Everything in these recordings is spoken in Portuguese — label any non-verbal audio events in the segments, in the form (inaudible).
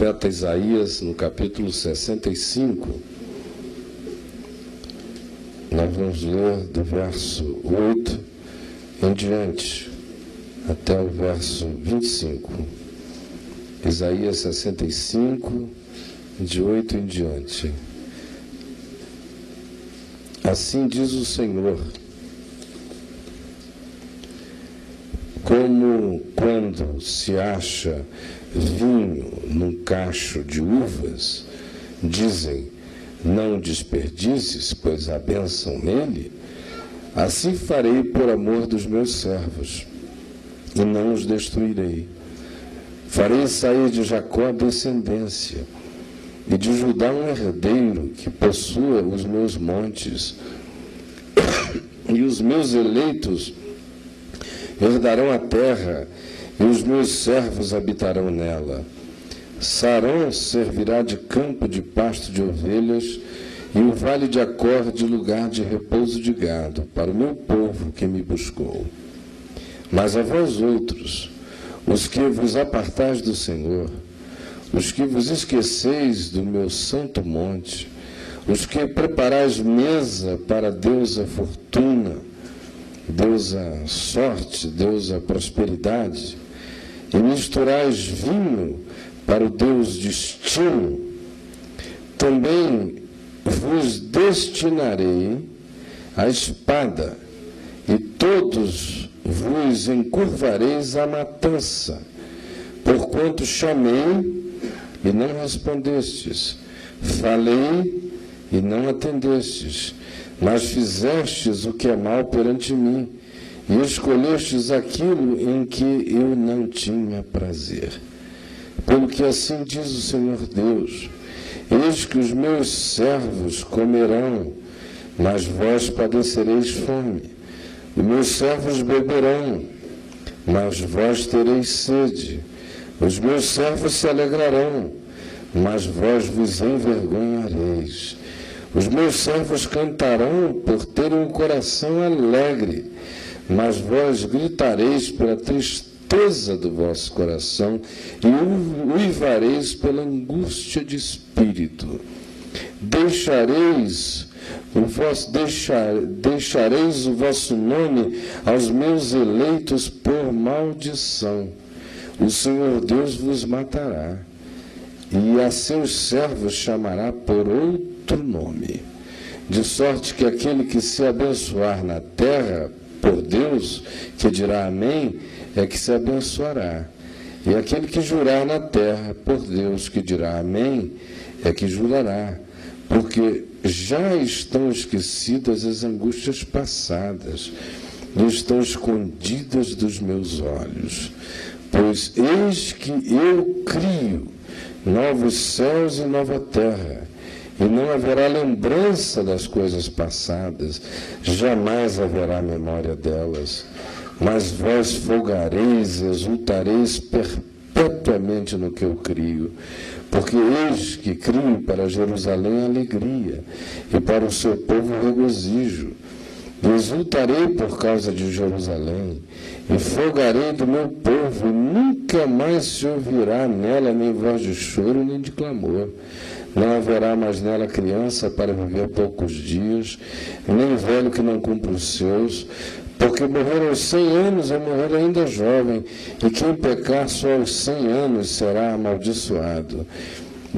profeta Isaías, no capítulo 65. Nós vamos ler do verso 8 em diante, até o verso 25. Isaías 65, de 8 em diante. Assim diz o Senhor. Como quando se acha vinho num cacho de uvas, dizem: Não desperdices, pois há bênção nele. Assim farei por amor dos meus servos, e não os destruirei. Farei sair de Jacó descendência, e de Judá um herdeiro que possua os meus montes, (coughs) e os meus eleitos herdarão a terra e os meus servos habitarão nela. Sarão servirá de campo de pasto de ovelhas, e o vale de Acor de lugar de repouso de gado, para o meu povo que me buscou. Mas a vós outros, os que vos apartais do Senhor, os que vos esqueceis do meu santo monte, os que preparais mesa para deusa fortuna, deusa sorte, deusa prosperidade, e misturais vinho para o Deus destino, também vos destinarei a espada, e todos vos encurvareis à matança, porquanto chamei e não respondestes, falei e não atendestes, mas fizestes o que é mal perante mim e escolhestes aquilo em que eu não tinha prazer. Pelo que assim diz o Senhor Deus: Eis que os meus servos comerão, mas vós padecereis fome. Os meus servos beberão, mas vós tereis sede. Os meus servos se alegrarão, mas vós vos envergonhareis. Os meus servos cantarão por terem um coração alegre mas vós gritareis pela tristeza do vosso coração e uivareis pela angústia de espírito. Deixareis o vosso, deixar, deixareis o vosso nome aos meus eleitos por maldição. O Senhor Deus vos matará, e a seus servos chamará por outro nome. De sorte que aquele que se abençoar na terra por Deus, que dirá amém, é que se abençoará. E aquele que jurar na terra por Deus, que dirá amém, é que jurará. Porque já estão esquecidas as angústias passadas, e estão escondidas dos meus olhos. Pois eis que eu crio novos céus e nova terra e não haverá lembrança das coisas passadas, jamais haverá memória delas. Mas vós folgareis, exultareis perpetuamente no que eu crio, porque eis que crio para Jerusalém alegria, e para o seu povo regozijo. Exultarei por causa de Jerusalém, e folgarei do meu povo, e nunca mais se ouvirá nela nem voz de choro, nem de clamor não haverá mais nela criança para viver poucos dias, nem velho que não cumpra os seus, porque morrer aos cem anos é morrer ainda jovem, e quem pecar só aos cem anos será amaldiçoado.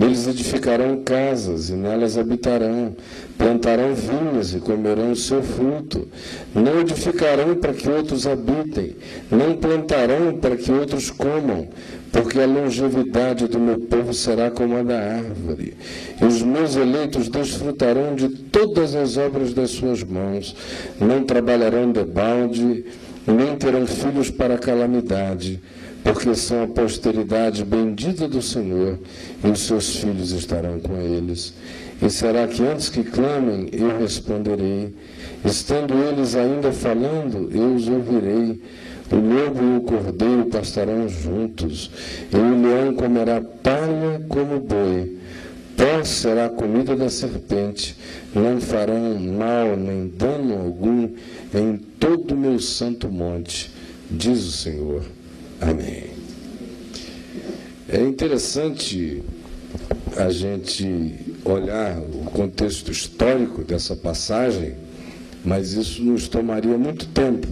Eles edificarão casas e nelas habitarão, plantarão vinhas e comerão o seu fruto. Não edificarão para que outros habitem, não plantarão para que outros comam, porque a longevidade do meu povo será como a da árvore, e os meus eleitos desfrutarão de todas as obras das suas mãos, não trabalharão de balde, nem terão filhos para calamidade, porque são a posteridade bendita do Senhor, e os seus filhos estarão com eles. E será que antes que clamem, eu responderei, estando eles ainda falando, eu os ouvirei o lobo e o cordeiro pastarão juntos, e o leão comerá palha como boi. Pó será a comida da serpente, não farão mal nem dano algum em todo o meu santo monte, diz o Senhor. Amém. É interessante a gente olhar o contexto histórico dessa passagem, mas isso nos tomaria muito tempo.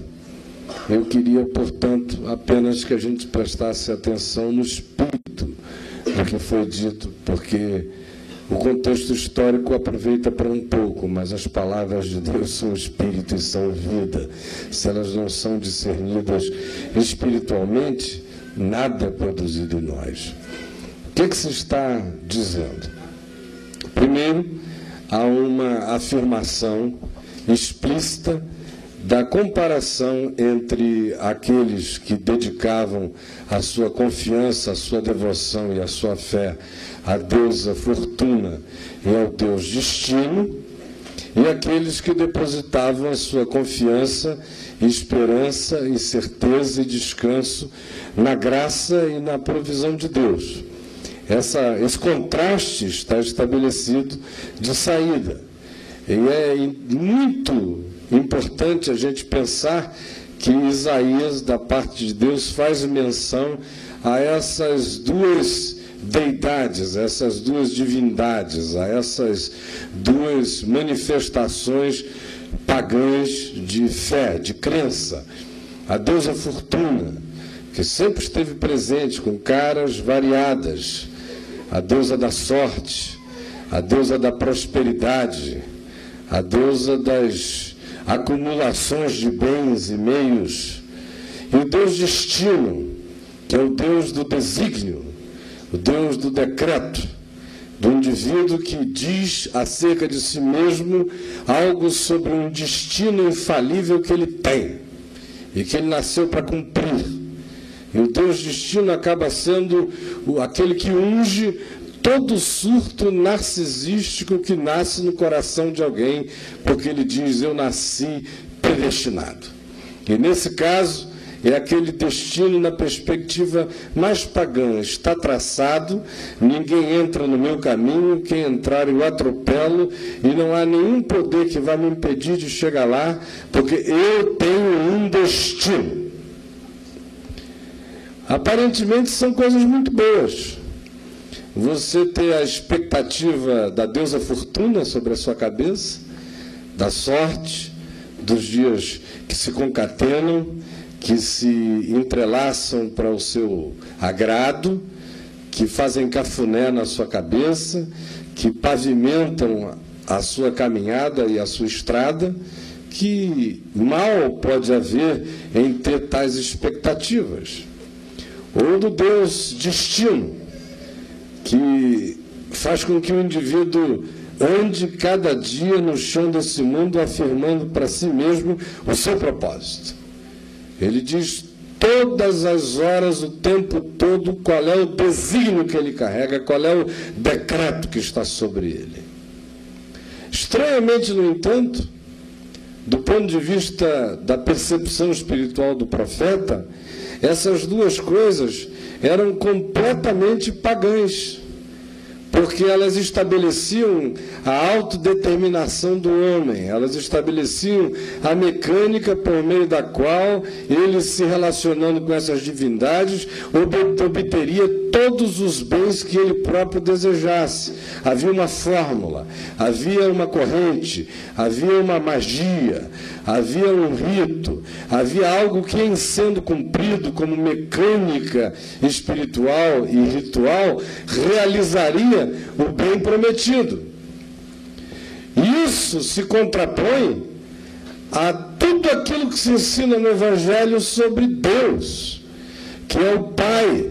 Eu queria, portanto, apenas que a gente prestasse atenção no espírito do que foi dito, porque o contexto histórico aproveita para um pouco, mas as palavras de Deus são espírito e são vida. Se elas não são discernidas espiritualmente, nada é produzido em nós. O que, é que se está dizendo? Primeiro, há uma afirmação explícita da comparação entre aqueles que dedicavam a sua confiança, a sua devoção e a sua fé à deusa fortuna e ao deus destino, e aqueles que depositavam a sua confiança, esperança e certeza e descanso na graça e na provisão de Deus. Essa, esse contraste está estabelecido de saída. E é muito importante a gente pensar que Isaías, da parte de Deus, faz menção a essas duas deidades, essas duas divindades, a essas duas manifestações pagãs de fé, de crença. A deusa Fortuna, que sempre esteve presente com caras variadas, a deusa da sorte, a deusa da prosperidade, a deusa das acumulações de bens e meios, e o Deus destino, que é o Deus do desígnio, o Deus do decreto, do indivíduo que diz acerca de si mesmo algo sobre um destino infalível que ele tem e que ele nasceu para cumprir. E o Deus destino acaba sendo aquele que unge todo surto narcisístico que nasce no coração de alguém, porque ele diz: Eu nasci predestinado. E nesse caso, é aquele destino na perspectiva mais pagã. Está traçado, ninguém entra no meu caminho, quem entrar eu atropelo, e não há nenhum poder que vá me impedir de chegar lá, porque eu tenho um destino. Aparentemente são coisas muito boas você ter a expectativa da deusa fortuna sobre a sua cabeça, da sorte, dos dias que se concatenam, que se entrelaçam para o seu agrado, que fazem cafuné na sua cabeça, que pavimentam a sua caminhada e a sua estrada, que mal pode haver em ter tais expectativas. Ou do Deus destino, que faz com que o indivíduo ande cada dia no chão desse mundo afirmando para si mesmo o seu propósito. Ele diz todas as horas, o tempo todo, qual é o desígnio que ele carrega, qual é o decreto que está sobre ele. Estranhamente, no entanto, do ponto de vista da percepção espiritual do profeta, essas duas coisas eram completamente pagãs porque elas estabeleciam a autodeterminação do homem, elas estabeleciam a mecânica por meio da qual ele, se relacionando com essas divindades, obteria todos os bens que ele próprio desejasse. Havia uma fórmula, havia uma corrente, havia uma magia, havia um rito, havia algo que, em sendo cumprido como mecânica espiritual e ritual, realizaria o bem prometido. Isso se contrapõe a tudo aquilo que se ensina no Evangelho sobre Deus, que é o Pai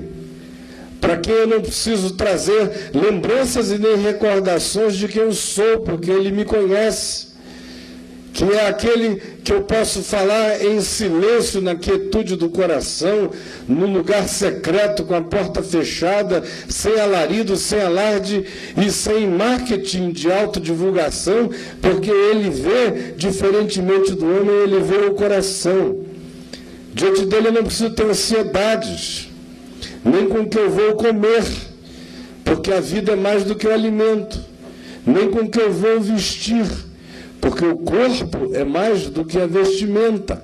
para quem eu não preciso trazer lembranças e nem recordações de quem eu sou, porque Ele me conhece que é aquele que eu posso falar em silêncio, na quietude do coração, no lugar secreto, com a porta fechada, sem alarido, sem alarde e sem marketing de autodivulgação, porque ele vê, diferentemente do homem, ele vê o coração. Diante dele eu não preciso ter ansiedades, nem com o que eu vou comer, porque a vida é mais do que o alimento, nem com o que eu vou vestir porque o corpo é mais do que a vestimenta.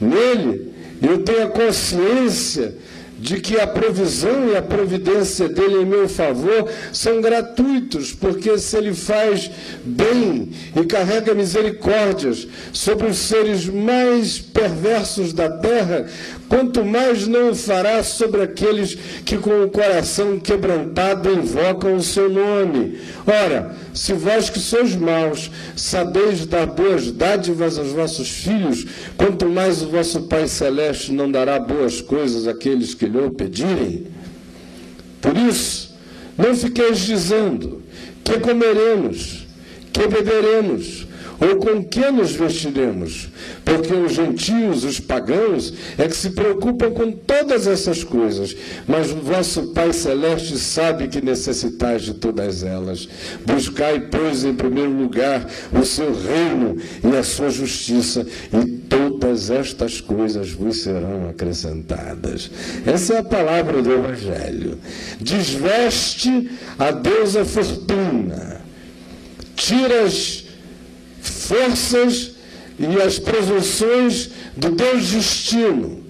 Nele, eu tenho a consciência de que a provisão e a providência dele em meu favor são gratuitos, porque se ele faz bem e carrega misericórdias sobre os seres mais perversos da terra, quanto mais não o fará sobre aqueles que com o coração quebrantado invocam o seu nome. Ora, se vós que sois maus, sabeis dar boas dádivas aos vossos filhos, quanto mais o vosso Pai Celeste não dará boas coisas àqueles que lhe o pedirem. Por isso, não fiqueis dizendo que comeremos, que beberemos, ou com que nos vestiremos? Porque os gentios, os pagãos, é que se preocupam com todas essas coisas. Mas o vosso Pai Celeste sabe que necessitais de todas elas. Buscai, pois, em primeiro lugar o seu reino e a sua justiça, e todas estas coisas vos serão acrescentadas. Essa é a palavra do Evangelho. Desveste a deusa fortuna. Tiras forças e as presunções do Deus destino.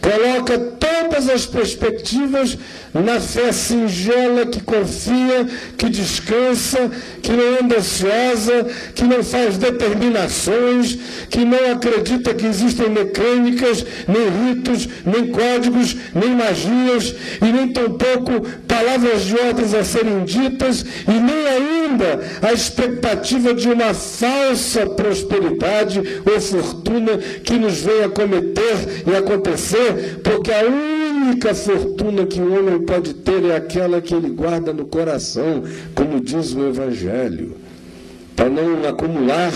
Coloca todas as perspectivas na fé singela que confia, que descansa, que não anda ansiosa, que não faz determinações, que não acredita que existem mecânicas, nem ritos, nem códigos, nem magias, e nem tampouco palavras de ordens a serem ditas, e nem ainda a expectativa de uma falsa prosperidade ou fortuna que nos venha cometer e acontecer, porque a única fortuna que o homem pode ter é aquela que ele guarda no coração, como diz o Evangelho, para não acumular,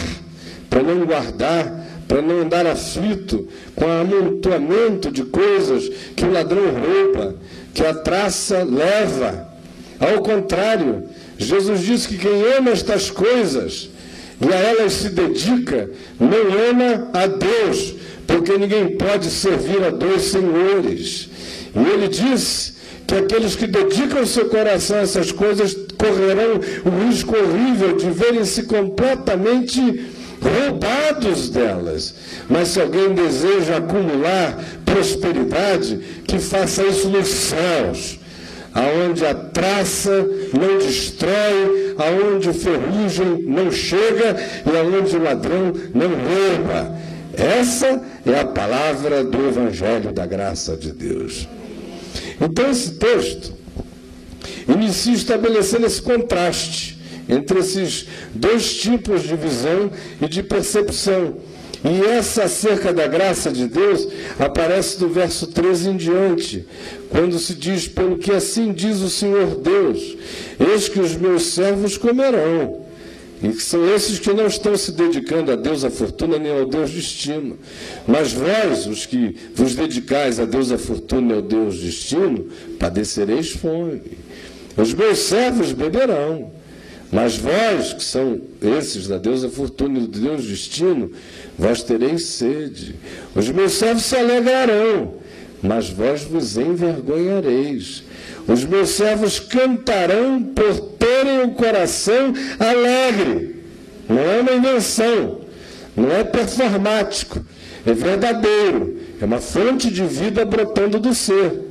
para não guardar, para não andar aflito com o amontoamento de coisas que o ladrão rouba, que a traça leva. Ao contrário, Jesus disse que quem ama estas coisas e a elas se dedica, não ama a Deus, porque ninguém pode servir a dois senhores. E ele diz que aqueles que dedicam seu coração a essas coisas correrão o risco horrível de verem-se completamente roubados delas. Mas se alguém deseja acumular prosperidade, que faça isso nos céus, aonde a traça não destrói, aonde ferrugem não chega e aonde o ladrão não rouba. Essa é a palavra do Evangelho da graça de Deus. Então, esse texto inicia estabelecendo esse contraste entre esses dois tipos de visão e de percepção. E essa acerca da graça de Deus aparece do verso 13 em diante, quando se diz: Pelo que assim diz o Senhor Deus, eis que os meus servos comerão e que são esses que não estão se dedicando a Deus a fortuna nem ao Deus destino. Mas vós, os que vos dedicais a Deus a fortuna e ao Deus destino, padecereis fome. Os meus servos beberão. Mas vós, que são esses da deusa fortuna e do Deus destino, vós tereis sede. Os meus servos se alegrarão, mas vós vos envergonhareis. Os meus servos cantarão por terem o coração alegre. Não é uma invenção, não é performático, é verdadeiro, é uma fonte de vida brotando do ser.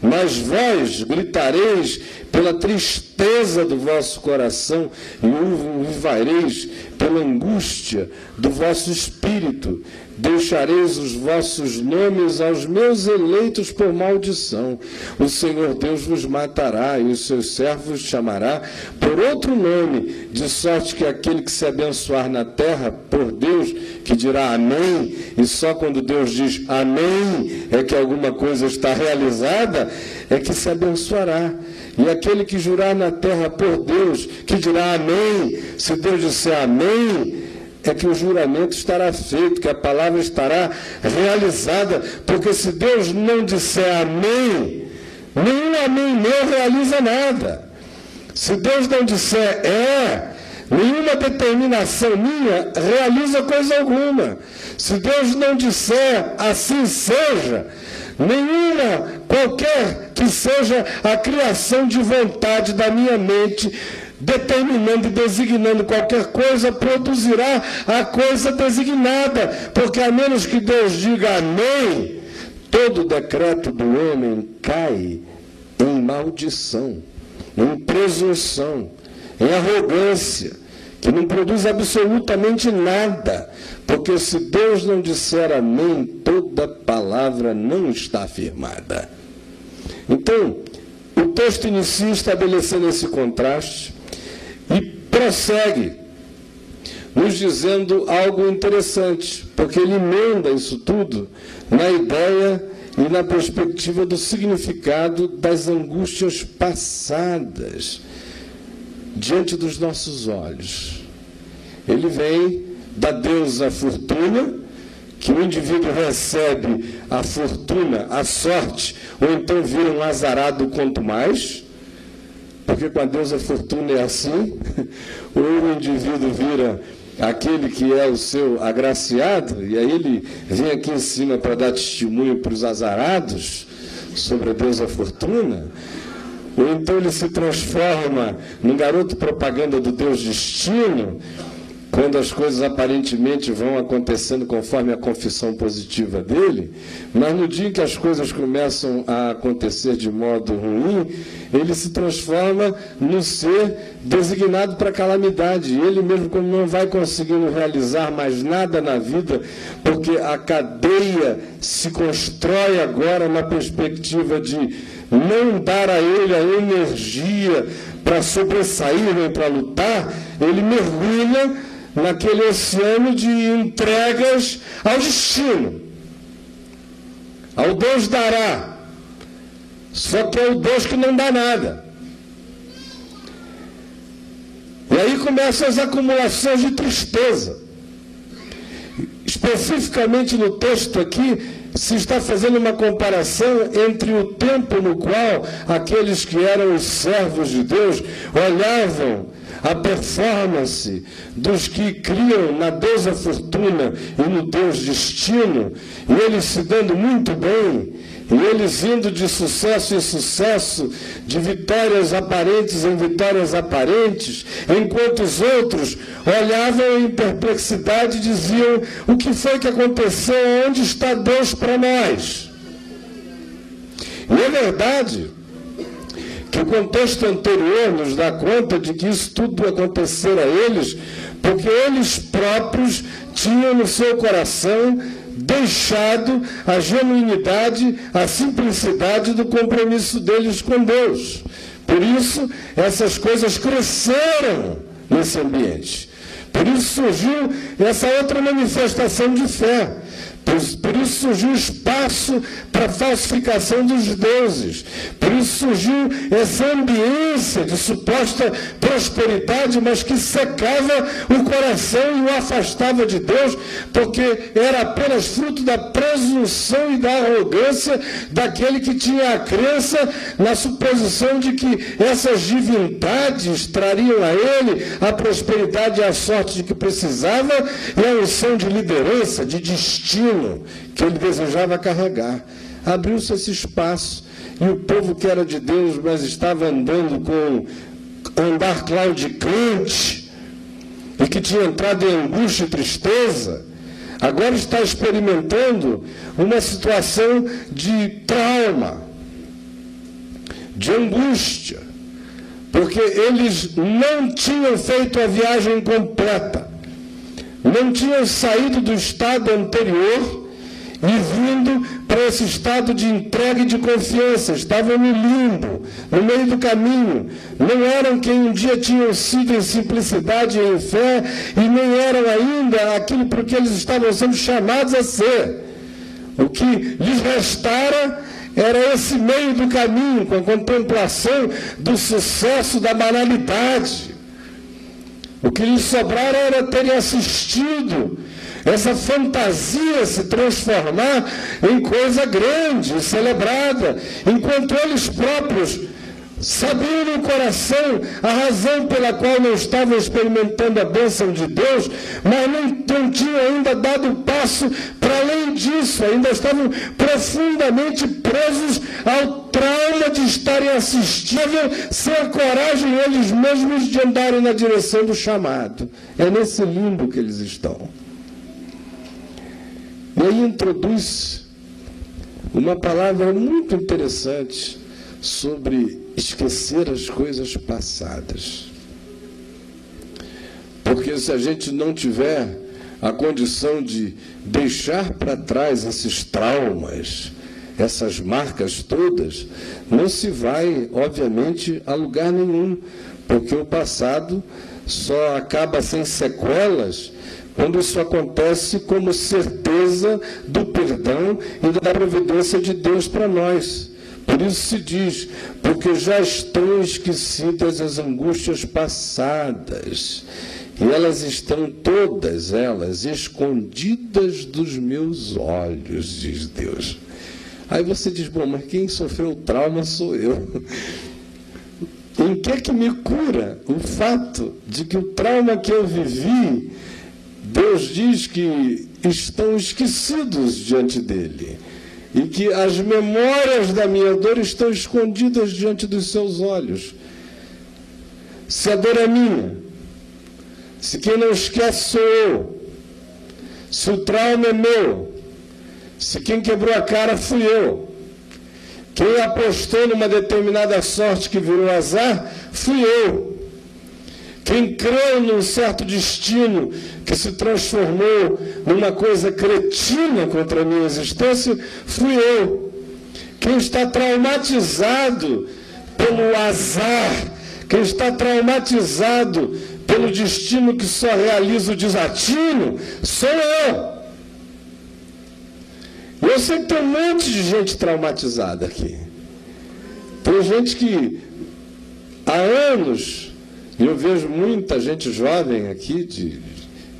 Mas vós gritareis pela tristeza do vosso coração e uivareis pela angústia do vosso espírito. Deixareis os vossos nomes aos meus eleitos por maldição. O Senhor Deus vos matará e os seus servos chamará por outro nome, de sorte que aquele que se abençoar na terra por Deus, que dirá amém, e só quando Deus diz amém é que alguma coisa está realizada, é que se abençoará. E aquele que jurar na terra por Deus, que dirá amém, se Deus disser amém, é que o juramento estará feito, que a palavra estará realizada, porque se Deus não disser amém, nenhum amém meu realiza nada. Se Deus não disser é, nenhuma determinação minha realiza coisa alguma. Se Deus não disser assim seja, nenhuma, qualquer que seja a criação de vontade da minha mente, determinando e designando qualquer coisa, produzirá a coisa designada, porque a menos que Deus diga amém, todo decreto do homem cai em maldição, em presunção, em arrogância, que não produz absolutamente nada, porque se Deus não disser amém, toda palavra não está afirmada. Então, o texto inicia estabelecendo esse contraste e prossegue nos dizendo algo interessante, porque ele emenda isso tudo na ideia e na perspectiva do significado das angústias passadas diante dos nossos olhos. Ele vem da deusa fortuna, que o indivíduo recebe a fortuna, a sorte, ou então vira um azarado quanto mais, porque com a deusa fortuna é assim, ou (laughs) o indivíduo vira aquele que é o seu agraciado, e aí ele vem aqui em cima para dar testemunho para os azarados sobre a deusa fortuna, ou então ele se transforma num garoto propaganda do Deus Destino, quando as coisas aparentemente vão acontecendo conforme a confissão positiva dele, mas no dia em que as coisas começam a acontecer de modo ruim, ele se transforma no ser designado para calamidade. Ele mesmo, como não vai conseguindo realizar mais nada na vida, porque a cadeia se constrói agora na perspectiva de não dar a ele a energia para sobressair nem para lutar, ele mergulha naquele oceano de entregas ao destino. Ao Deus dará. Só que é o Deus que não dá nada. E aí começam as acumulações de tristeza. Especificamente no texto aqui, se está fazendo uma comparação entre o tempo no qual aqueles que eram os servos de Deus olhavam a performance dos que criam na deusa fortuna e no Deus destino, e eles se dando muito bem, e eles indo de sucesso em sucesso, de vitórias aparentes em vitórias aparentes, enquanto os outros olhavam em perplexidade e diziam: O que foi que aconteceu? Onde está Deus para nós? E é verdade que o contexto anterior nos dá conta de que isso tudo aconteceu a eles, porque eles próprios tinham no seu coração deixado a genuinidade, a simplicidade do compromisso deles com Deus. Por isso, essas coisas cresceram nesse ambiente. Por isso surgiu essa outra manifestação de fé. Por, isso surgiu espaço para falsificação dos deuses. Por isso surgiu essa ambiência de suposta prosperidade, mas que secava o coração e o afastava de Deus, porque era apenas fruto da presunção e da arrogância daquele que tinha a crença na suposição de que essas divindades trariam a ele a prosperidade e a sorte de que precisava e a unção de liderança, de destino que ele desejava carregar. Abriu-se esse espaço e o povo que era de Deus, mas estava andando com andar claudicante e que tinha entrado em angústia e tristeza, agora está experimentando uma situação de trauma, de angústia, porque eles não tinham feito a viagem completa não tinham saído do estado anterior e vindo para esse estado de entrega e de confiança. Estavam no limbo, no meio do caminho. Não eram quem um dia tinham sido em simplicidade e em fé, e nem eram ainda aquilo por que eles estavam sendo chamados a ser. O que lhes restara era esse meio do caminho, com a contemplação do sucesso da banalidade. O que lhe sobrara era terem assistido essa fantasia se transformar em coisa grande, celebrada, enquanto eles próprios sabiam no coração a razão pela qual não estavam experimentando a bênção de Deus, mas não, não tinham ainda dado passo para além disso, ainda estavam profundamente presos ao trauma de estarem assistindo sem a coragem eles mesmos de andarem na direção do chamado. É nesse limbo que eles estão. E aí introduz uma palavra muito interessante sobre esquecer as coisas passadas. Porque se a gente não tiver a condição de deixar para trás esses traumas, essas marcas todas, não se vai, obviamente, a lugar nenhum, porque o passado só acaba sem sequelas quando isso acontece como certeza do perdão e da providência de Deus para nós. Por isso se diz, porque já estão esquecidas as angústias passadas, e elas estão todas elas escondidas dos meus olhos, diz Deus. Aí você diz, bom, mas quem sofreu o trauma sou eu. (laughs) Em que é que me cura o fato de que o trauma que eu vivi, Deus diz que estão esquecidos diante dele e que as memórias da minha dor estão escondidas diante dos seus olhos. Se a dor é minha, se quem não esquece sou eu, se o trauma é meu, se quem quebrou a cara fui eu, quem apostou numa determinada sorte que virou azar, fui eu. Quem creu num certo destino que se transformou numa coisa cretina contra a minha existência, fui eu. Quem está traumatizado pelo azar, quem está traumatizado pelo destino que só realiza o desatino, sou eu. Eu sei que tem um monte de gente traumatizada aqui. Tem gente que há anos, eu vejo muita gente jovem aqui, de,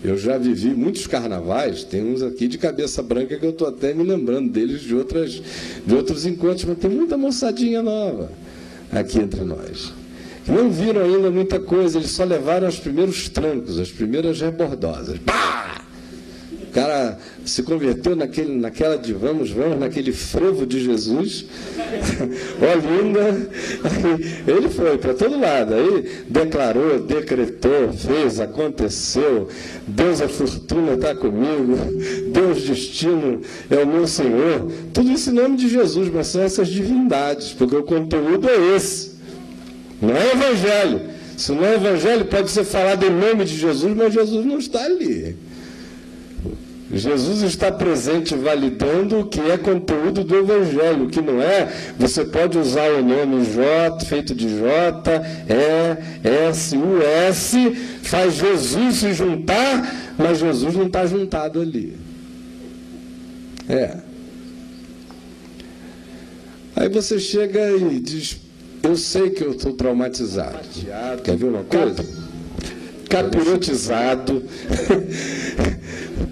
eu já vivi muitos carnavais, tem uns aqui de cabeça branca que eu estou até me lembrando deles de, outras, de outros encontros, mas tem muita moçadinha nova aqui entre nós. Não viram ainda muita coisa, eles só levaram os primeiros trancos, as primeiras rebordosas. Pá! Cara se converteu naquele, naquela de vamos, vamos, naquele frevo de Jesus. (laughs) Olinda, ele foi para todo lado. Aí declarou, decretou, fez, aconteceu. Deus a fortuna está comigo. Deus destino é o meu Senhor. Tudo isso em nome de Jesus, mas são essas divindades, porque o conteúdo é esse. Não é evangelho. Se não é evangelho, pode ser falado em nome de Jesus, mas Jesus não está ali. Jesus está presente validando o que é conteúdo do Evangelho, o que não é, você pode usar o nome J, feito de J, E, S, U, S, faz Jesus se juntar, mas Jesus não está juntado ali. É. Aí você chega e diz, eu sei que eu estou traumatizado. Quer ver uma coisa? Capirotizado. (laughs)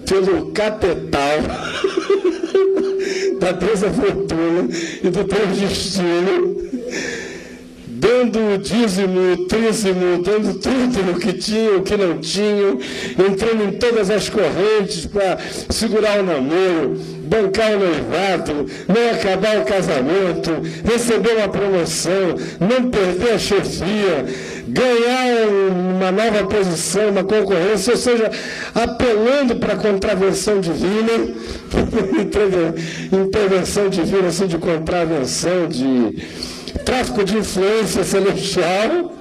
pelo capital (laughs) da deusa fortuna e do teu destino, dando o dízimo, o trízimo, dando tudo o que tinha, o que não tinha, entrando em todas as correntes para segurar o namoro, bancar o noivado, não acabar o casamento, receber uma promoção, não perder a chefia, ganhar uma nova posição, uma concorrência, ou seja, apelando para a contravenção divina, (laughs) intervenção divina, assim, de contravenção, de tráfico de influência celestial,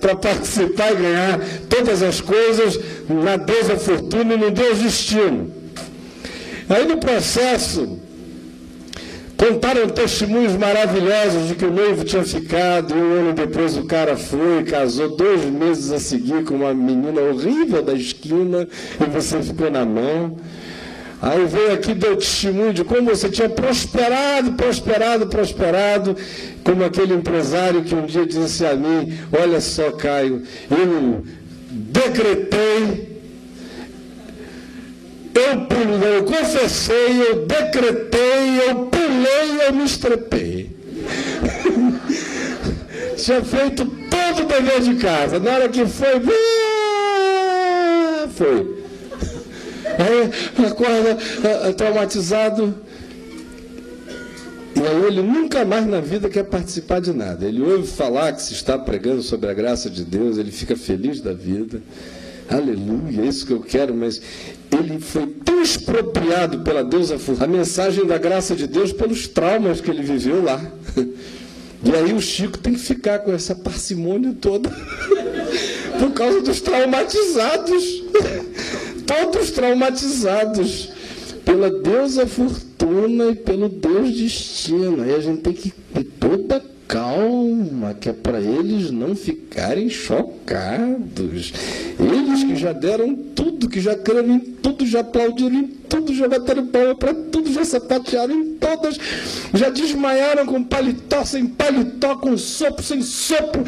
para participar e ganhar todas as coisas na deusa fortuna e no Deus destino. Aí no processo, contaram testemunhos maravilhosos de que o noivo tinha ficado, e um ano depois o cara foi, casou dois meses a seguir com uma menina horrível da esquina, e você ficou na mão. Aí veio aqui deu testemunho de como você tinha prosperado, prosperado, prosperado, como aquele empresário que um dia disse a mim: Olha só, Caio, eu decretei eu pulei, eu confessei, eu decretei, eu pulei, eu me estrepei. (laughs) Tinha feito todo o dever de casa. Na hora que foi, foi. Aí acorda ah, ah, traumatizado. E aí ele nunca mais na vida quer participar de nada. Ele ouve falar que se está pregando sobre a graça de Deus, ele fica feliz da vida Aleluia, é isso que eu quero, mas ele foi tão expropriado pela deusa a mensagem da graça de Deus pelos traumas que ele viveu lá. E aí o Chico tem que ficar com essa parcimônia toda (laughs) por causa dos traumatizados. Todos traumatizados pela deusa fortuna e pelo Deus destino. Aí a gente tem que ir com toda calma, que é para eles não ficarem chocados. Eles que já deram tudo, que já creram em tudo, já aplaudiram em tudo, já bateram palma para tudo, já sapatearam em todas, já desmaiaram com paletó, sem paletó, com sopro, sem sopro.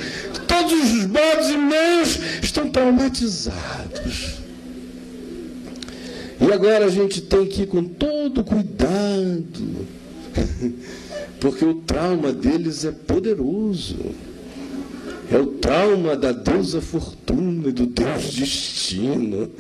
Todos os modos e meios estão traumatizados. E agora a gente tem que ir com todo cuidado. (laughs) porque o trauma deles é poderoso. É o trauma da deusa fortuna e do deus destino.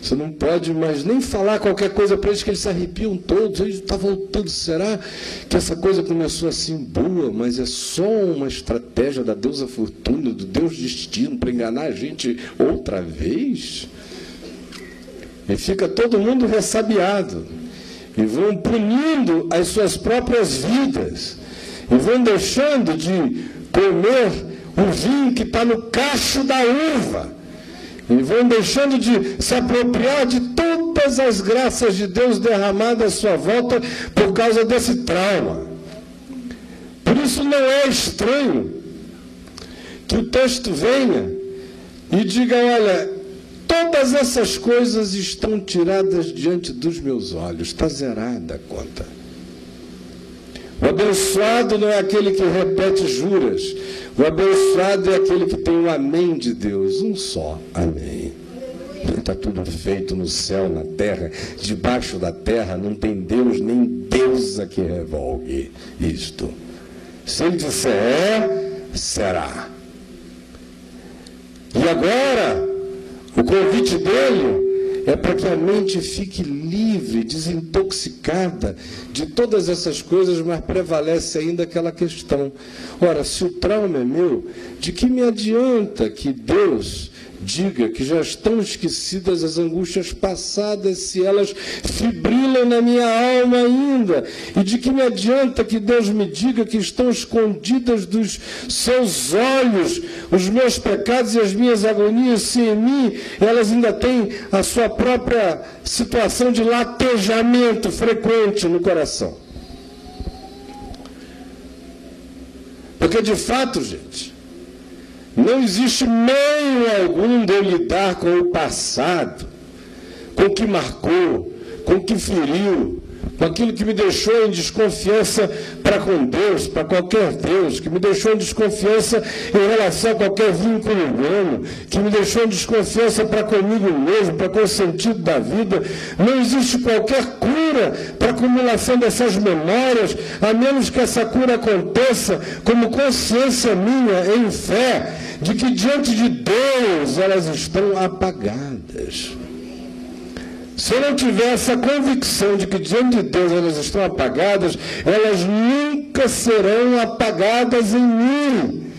Você não pode mais nem falar qualquer coisa para eles que eles se arrepiam todos. Ele está voltando. Será que essa coisa começou assim boa, mas é só uma estratégia da deusa fortuna, do deus destino, para enganar a gente outra vez? E fica todo mundo ressabiado. E vão punindo as suas próprias vidas. E vão deixando de comer o vinho que está no cacho da uva. E vão deixando de se apropriar de todas as graças de Deus derramadas à sua volta por causa desse trauma. Por isso não é estranho que o texto venha e diga: olha, Todas essas coisas estão tiradas diante dos meus olhos, está zerada a conta. O abençoado não é aquele que repete juras, o abençoado é aquele que tem o amém de Deus, um só amém. Está tudo feito no céu, na terra, debaixo da terra, não tem Deus nem deusa que revolve isto. Se ele disser é, será. E agora, o convite dele é para que a mente fique livre, desintoxicada de todas essas coisas, mas prevalece ainda aquela questão. Ora, se o trauma é meu, de que me adianta que Deus diga que já estão esquecidas as angústias passadas se elas fibrilam na minha alma ainda? E de que me adianta que Deus me diga que estão escondidas dos seus olhos os meus pecados e as minhas agonias, se em mim elas ainda têm a sua própria situação de latejamento frequente no coração? Porque de fato, gente, não existe meio algum de eu lidar com o passado, com o que marcou, com o que feriu, com aquilo que me deixou em desconfiança para com Deus, para qualquer Deus, que me deixou em desconfiança em relação a qualquer vínculo humano, que me deixou em desconfiança para comigo mesmo, para com o sentido da vida. Não existe qualquer cura para a acumulação dessas memórias, a menos que essa cura aconteça como consciência minha em fé de que diante de Deus elas estão apagadas. Se eu não tiver essa convicção de que diante de Deus elas estão apagadas, elas nunca serão apagadas em mim.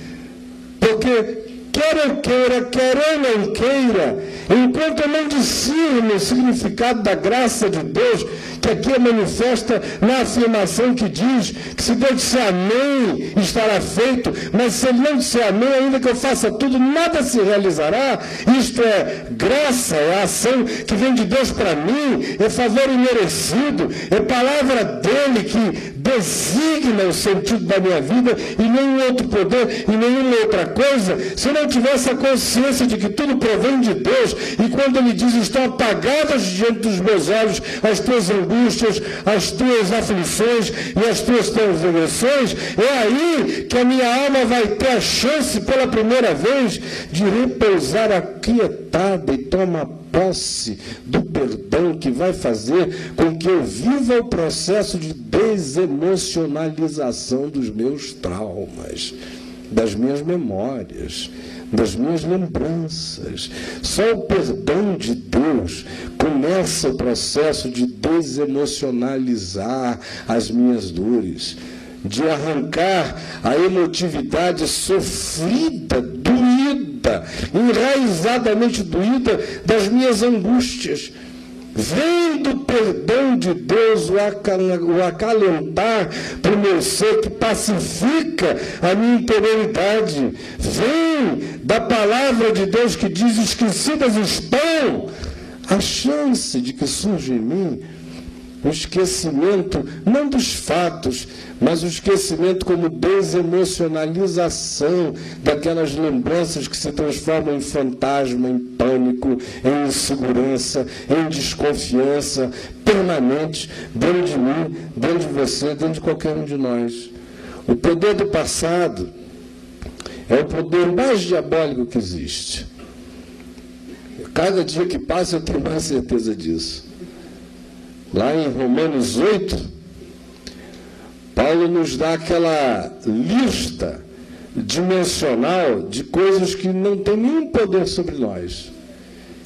Porque quer eu queira, quer eu não queira, enquanto eu não discerno o significado da graça de Deus, que aqui é manifesta na afirmação que diz que se Deus disser amém, estará feito, mas se ele não disser amém, ainda que eu faça tudo, nada se realizará. Isto é graça, é a ação que vem de Deus para mim, é favor imerecido, é palavra dele que designa o sentido da minha vida e nenhum outro poder e nenhuma outra coisa. Se eu não tivesse a consciência de que tudo provém de Deus, e quando ele diz estão apagadas diante dos meus olhos as tuas angústias, as tuas aflições e as tuas transgressões, é aí que a minha alma vai ter a chance pela primeira vez de repousar aquietada e toma posse do perdão que vai fazer com que eu viva o processo de desemocionalização dos meus traumas, das minhas memórias das minhas lembranças. Só o perdão de Deus começa o processo de desemocionalizar as minhas dores, de arrancar a emotividade sofrida, doída, enraizadamente doída das minhas angústias. Vem do perdão de Deus o acalentar para o meu ser que pacifica a minha interioridade. Vem da palavra de Deus que diz: esquecidas estão. A chance de que surja em mim o esquecimento, não dos fatos, mas o esquecimento como desemocionalização daquelas lembranças que se transformam em fantasma, em pânico, em insegurança, em desconfiança permanente dentro de mim, dentro de você, dentro de qualquer um de nós. O poder do passado é o poder mais diabólico que existe. Cada dia que passa eu tenho mais certeza disso. Lá em Romanos 8, Paulo nos dá aquela lista dimensional de coisas que não tem nenhum poder sobre nós.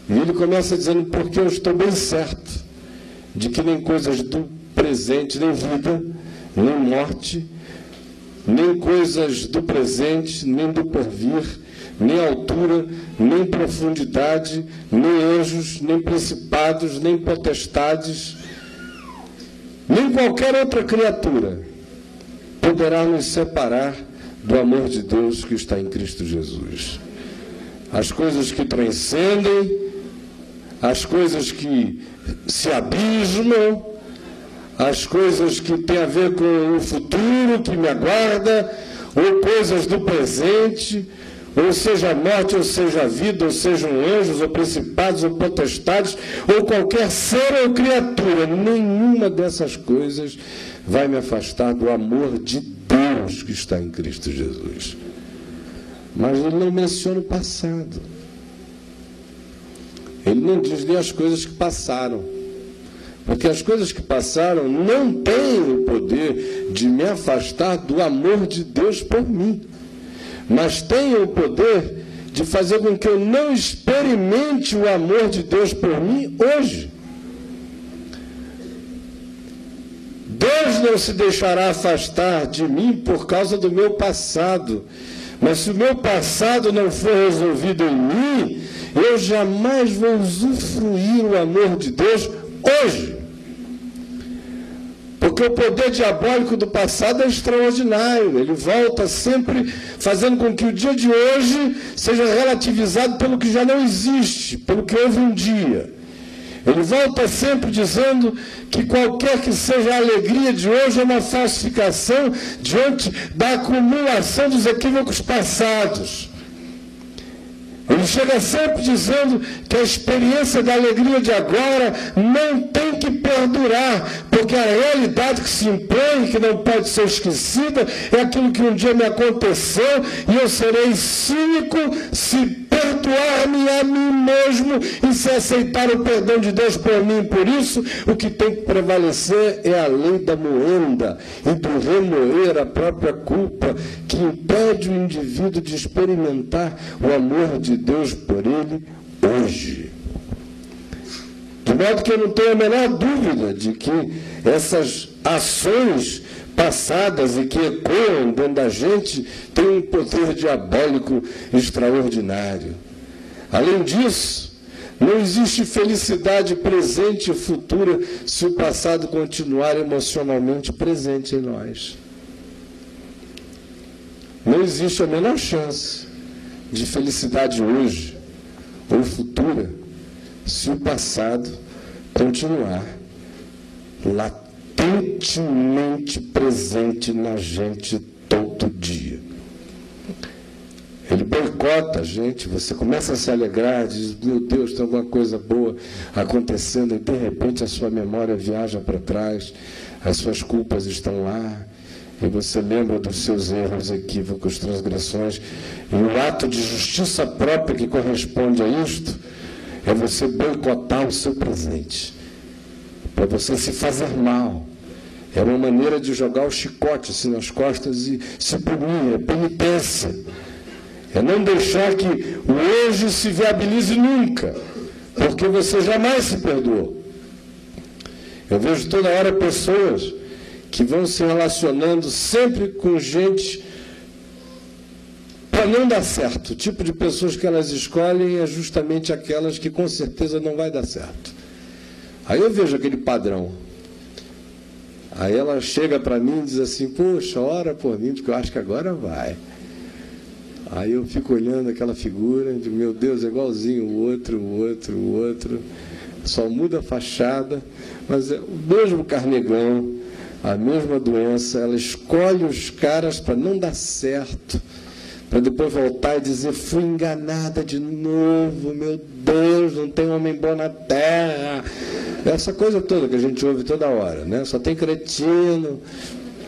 E ele começa dizendo, porque eu estou bem certo de que nem coisas do presente, nem vida, nem morte, nem coisas do presente, nem do porvir, nem altura, nem profundidade, nem anjos, nem principados, nem potestades, nem qualquer outra criatura poderá nos separar do amor de Deus que está em Cristo Jesus. As coisas que transcendem, as coisas que se abismam, as coisas que têm a ver com o futuro que me aguarda, ou coisas do presente, ou seja morte, ou seja vida, ou sejam anjos, ou principados, ou potestades, ou qualquer ser ou criatura, nenhuma dessas coisas vai me afastar do amor de Deus que está em Cristo Jesus. Mas ele não menciona o passado. Ele não diz nem as coisas que passaram. Porque as coisas que passaram não têm o poder de me afastar do amor de Deus por mim mas tenha o poder de fazer com que eu não experimente o amor de Deus por mim hoje. Deus não se deixará afastar de mim por causa do meu passado. Mas se o meu passado não for resolvido em mim, eu jamais vou usufruir o amor de Deus hoje. Porque o poder diabólico do passado é extraordinário. Ele volta sempre fazendo com que o dia de hoje seja relativizado pelo que já não existe, pelo que houve um dia. Ele volta sempre dizendo que qualquer que seja a alegria de hoje é uma falsificação diante da acumulação dos equívocos passados. Ele chega sempre dizendo que a experiência da alegria de agora não tem que perdurar, porque a realidade que se impõe, que não pode ser esquecida, é aquilo que um dia me aconteceu e eu serei cínico se perdoar-me a mim mesmo e se aceitar o perdão de Deus por mim. Por isso, o que tem que prevalecer é a lei da moenda e do remoer a própria culpa que impede o indivíduo de experimentar o amor de Deus por ele hoje. De modo que eu não tenho a menor dúvida de que essas ações passadas e que ecoam dentro da gente têm um poder diabólico extraordinário. Além disso, não existe felicidade presente e futura se o passado continuar emocionalmente presente em nós. Não existe a menor chance de felicidade hoje ou futura se o passado continuar latente intimamente presente na gente todo. Boicota a gente, você começa a se alegrar, diz, meu Deus, tem alguma coisa boa acontecendo, e de repente a sua memória viaja para trás, as suas culpas estão lá, e você lembra dos seus erros, equívocos, transgressões, e o ato de justiça própria que corresponde a isto é você boicotar o seu presente, para você se fazer mal, é uma maneira de jogar o chicote assim nas costas e se punir, é penitência. É não deixar que o hoje se viabilize nunca, porque você jamais se perdoou. Eu vejo toda hora pessoas que vão se relacionando sempre com gente para não dar certo. O tipo de pessoas que elas escolhem é justamente aquelas que com certeza não vai dar certo. Aí eu vejo aquele padrão. Aí ela chega para mim e diz assim: Poxa, ora por mim, porque eu acho que agora vai. Aí eu fico olhando aquela figura digo: Meu Deus, é igualzinho o outro, o outro, o outro. Só muda a fachada, mas é o mesmo carnegão, a mesma doença. Ela escolhe os caras para não dar certo para depois voltar e dizer: fui enganada de novo, meu Deus, não tem homem bom na terra. Essa coisa toda que a gente ouve toda hora, né? Só tem cretino.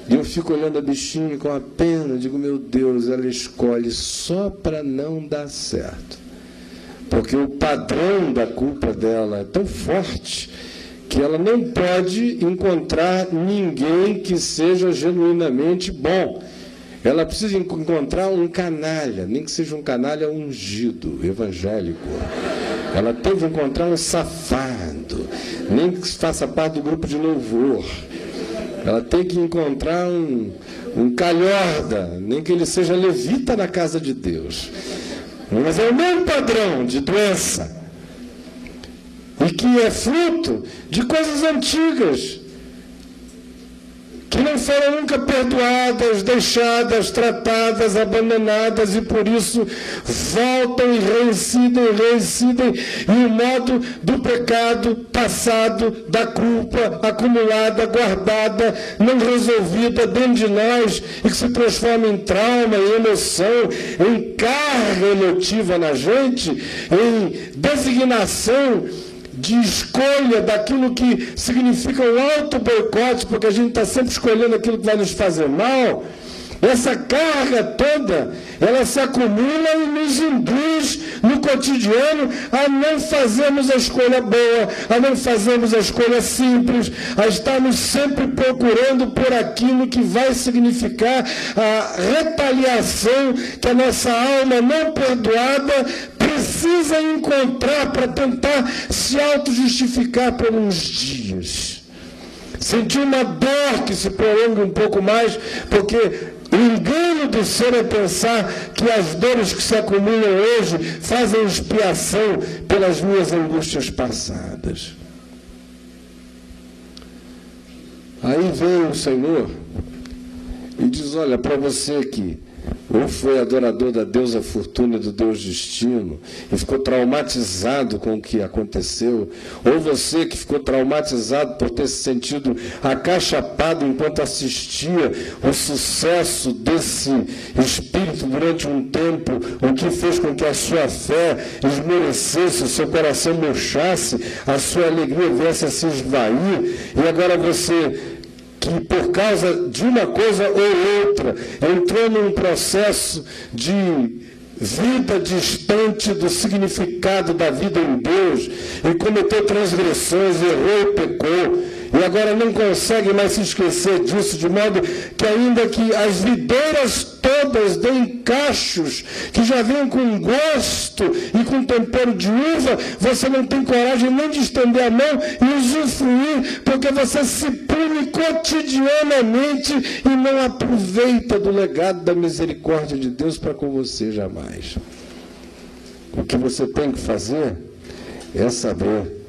E eu fico olhando a bichinha com a pena, digo: meu Deus, ela escolhe só para não dar certo. Porque o padrão da culpa dela é tão forte que ela não pode encontrar ninguém que seja genuinamente bom. Ela precisa encontrar um canalha, nem que seja um canalha ungido, evangélico. Ela tem que encontrar um safado, nem que faça parte do grupo de louvor. Ela tem que encontrar um, um calhorda, nem que ele seja levita na casa de Deus. Mas é o mesmo padrão de doença. E que é fruto de coisas antigas que não foram nunca perdoadas, deixadas, tratadas, abandonadas e por isso voltam e reincidem, reincidem e o modo do pecado passado, da culpa acumulada, guardada, não resolvida dentro de nós e que se transforma em trauma, em emoção, em carga emotiva na gente, em designação de escolha daquilo que significa o alto boicote, porque a gente está sempre escolhendo aquilo que vai nos fazer mal, essa carga toda, ela se acumula e nos induz no cotidiano a não fazermos a escolha boa, a não fazermos a escolha simples, a estarmos sempre procurando por aquilo que vai significar a retaliação que a nossa alma não perdoada precisa encontrar para tentar se auto-justificar por uns dias. Sentir uma dor que se prolonga um pouco mais, porque o engano do ser é pensar que as dores que se acumulam hoje fazem expiação pelas minhas angústias passadas. Aí vem o Senhor e diz: Olha, para você que ou foi adorador da deusa fortuna e do deus destino e ficou traumatizado com o que aconteceu, ou você que ficou traumatizado por ter se sentido acachapado enquanto assistia o sucesso desse espírito durante um tempo, o que fez com que a sua fé esmorecesse, o seu coração murchasse, a sua alegria viesse a se esvair, e agora você que por causa de uma coisa ou outra entrou num processo de vida distante do significado da vida em Deus e cometeu transgressões, errou e pecou e agora não consegue mais se esquecer disso, de modo que, ainda que as videiras todas deem cachos, que já vêm com gosto e com tempero de uva, você não tem coragem nem de estender a mão e usufruir, porque você se pune cotidianamente e não aproveita do legado da misericórdia de Deus para com você jamais. O que você tem que fazer é saber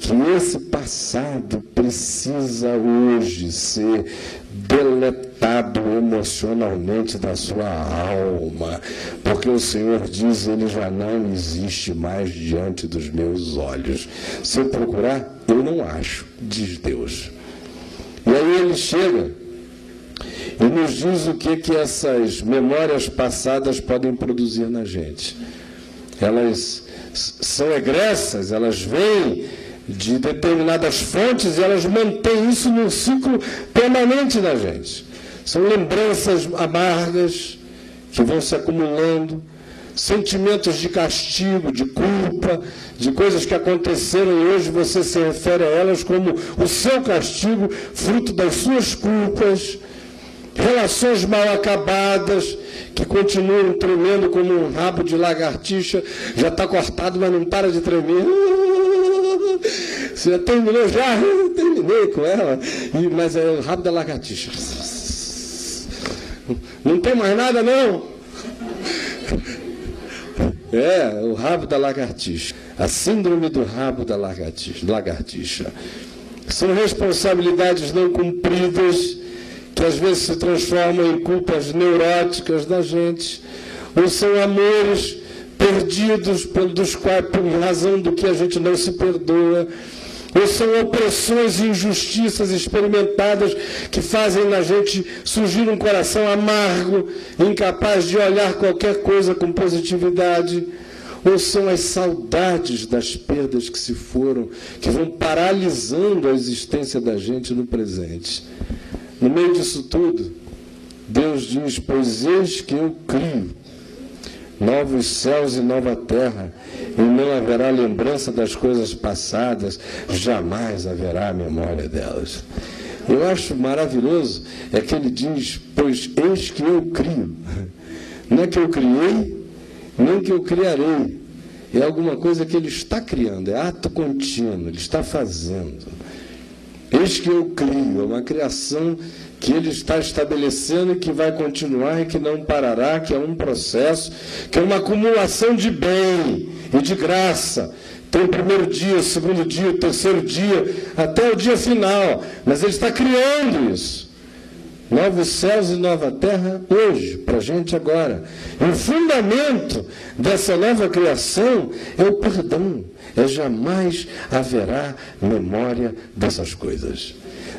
que esse passado precisa hoje ser deletado emocionalmente da sua alma, porque o Senhor diz: Ele já não existe mais diante dos meus olhos. Se eu procurar, eu não acho, diz Deus. E aí ele chega e nos diz o que, que essas memórias passadas podem produzir na gente. Elas são egressas, elas vêm de determinadas fontes e elas mantêm isso num ciclo permanente na gente. São lembranças amargas que vão se acumulando, sentimentos de castigo, de culpa, de coisas que aconteceram e hoje você se refere a elas como o seu castigo, fruto das suas culpas, relações mal acabadas, que continuam tremendo como um rabo de lagartixa, já está cortado, mas não para de tremer. Você já terminou? Já (laughs) terminei com ela. E, mas é o rabo da lagartixa. Não tem mais nada, não. É, o rabo da lagartixa. A síndrome do rabo da lagartixa. São responsabilidades não cumpridas que às vezes se transformam em culpas neuróticas da gente, ou são amores perdidos dos quais, por razão do que a gente não se perdoa, ou são opressões e injustiças experimentadas que fazem na gente surgir um coração amargo, incapaz de olhar qualquer coisa com positividade ou são as saudades das perdas que se foram, que vão paralisando a existência da gente no presente. No meio disso tudo, Deus diz: Pois eis que eu crio novos céus e nova terra, e não haverá lembrança das coisas passadas, jamais haverá memória delas. Eu acho maravilhoso é que ele diz: Pois eis que eu crio. Não é que eu criei, nem que eu criarei. É alguma coisa que ele está criando, é ato contínuo, ele está fazendo. Eis que eu crio, é uma criação que ele está estabelecendo e que vai continuar e que não parará, que é um processo, que é uma acumulação de bem e de graça. Tem o primeiro dia, o segundo dia, o terceiro dia, até o dia final. Mas ele está criando isso. Novos céus e nova terra hoje, para a gente agora. E o fundamento dessa nova criação é o perdão. É jamais haverá memória dessas coisas.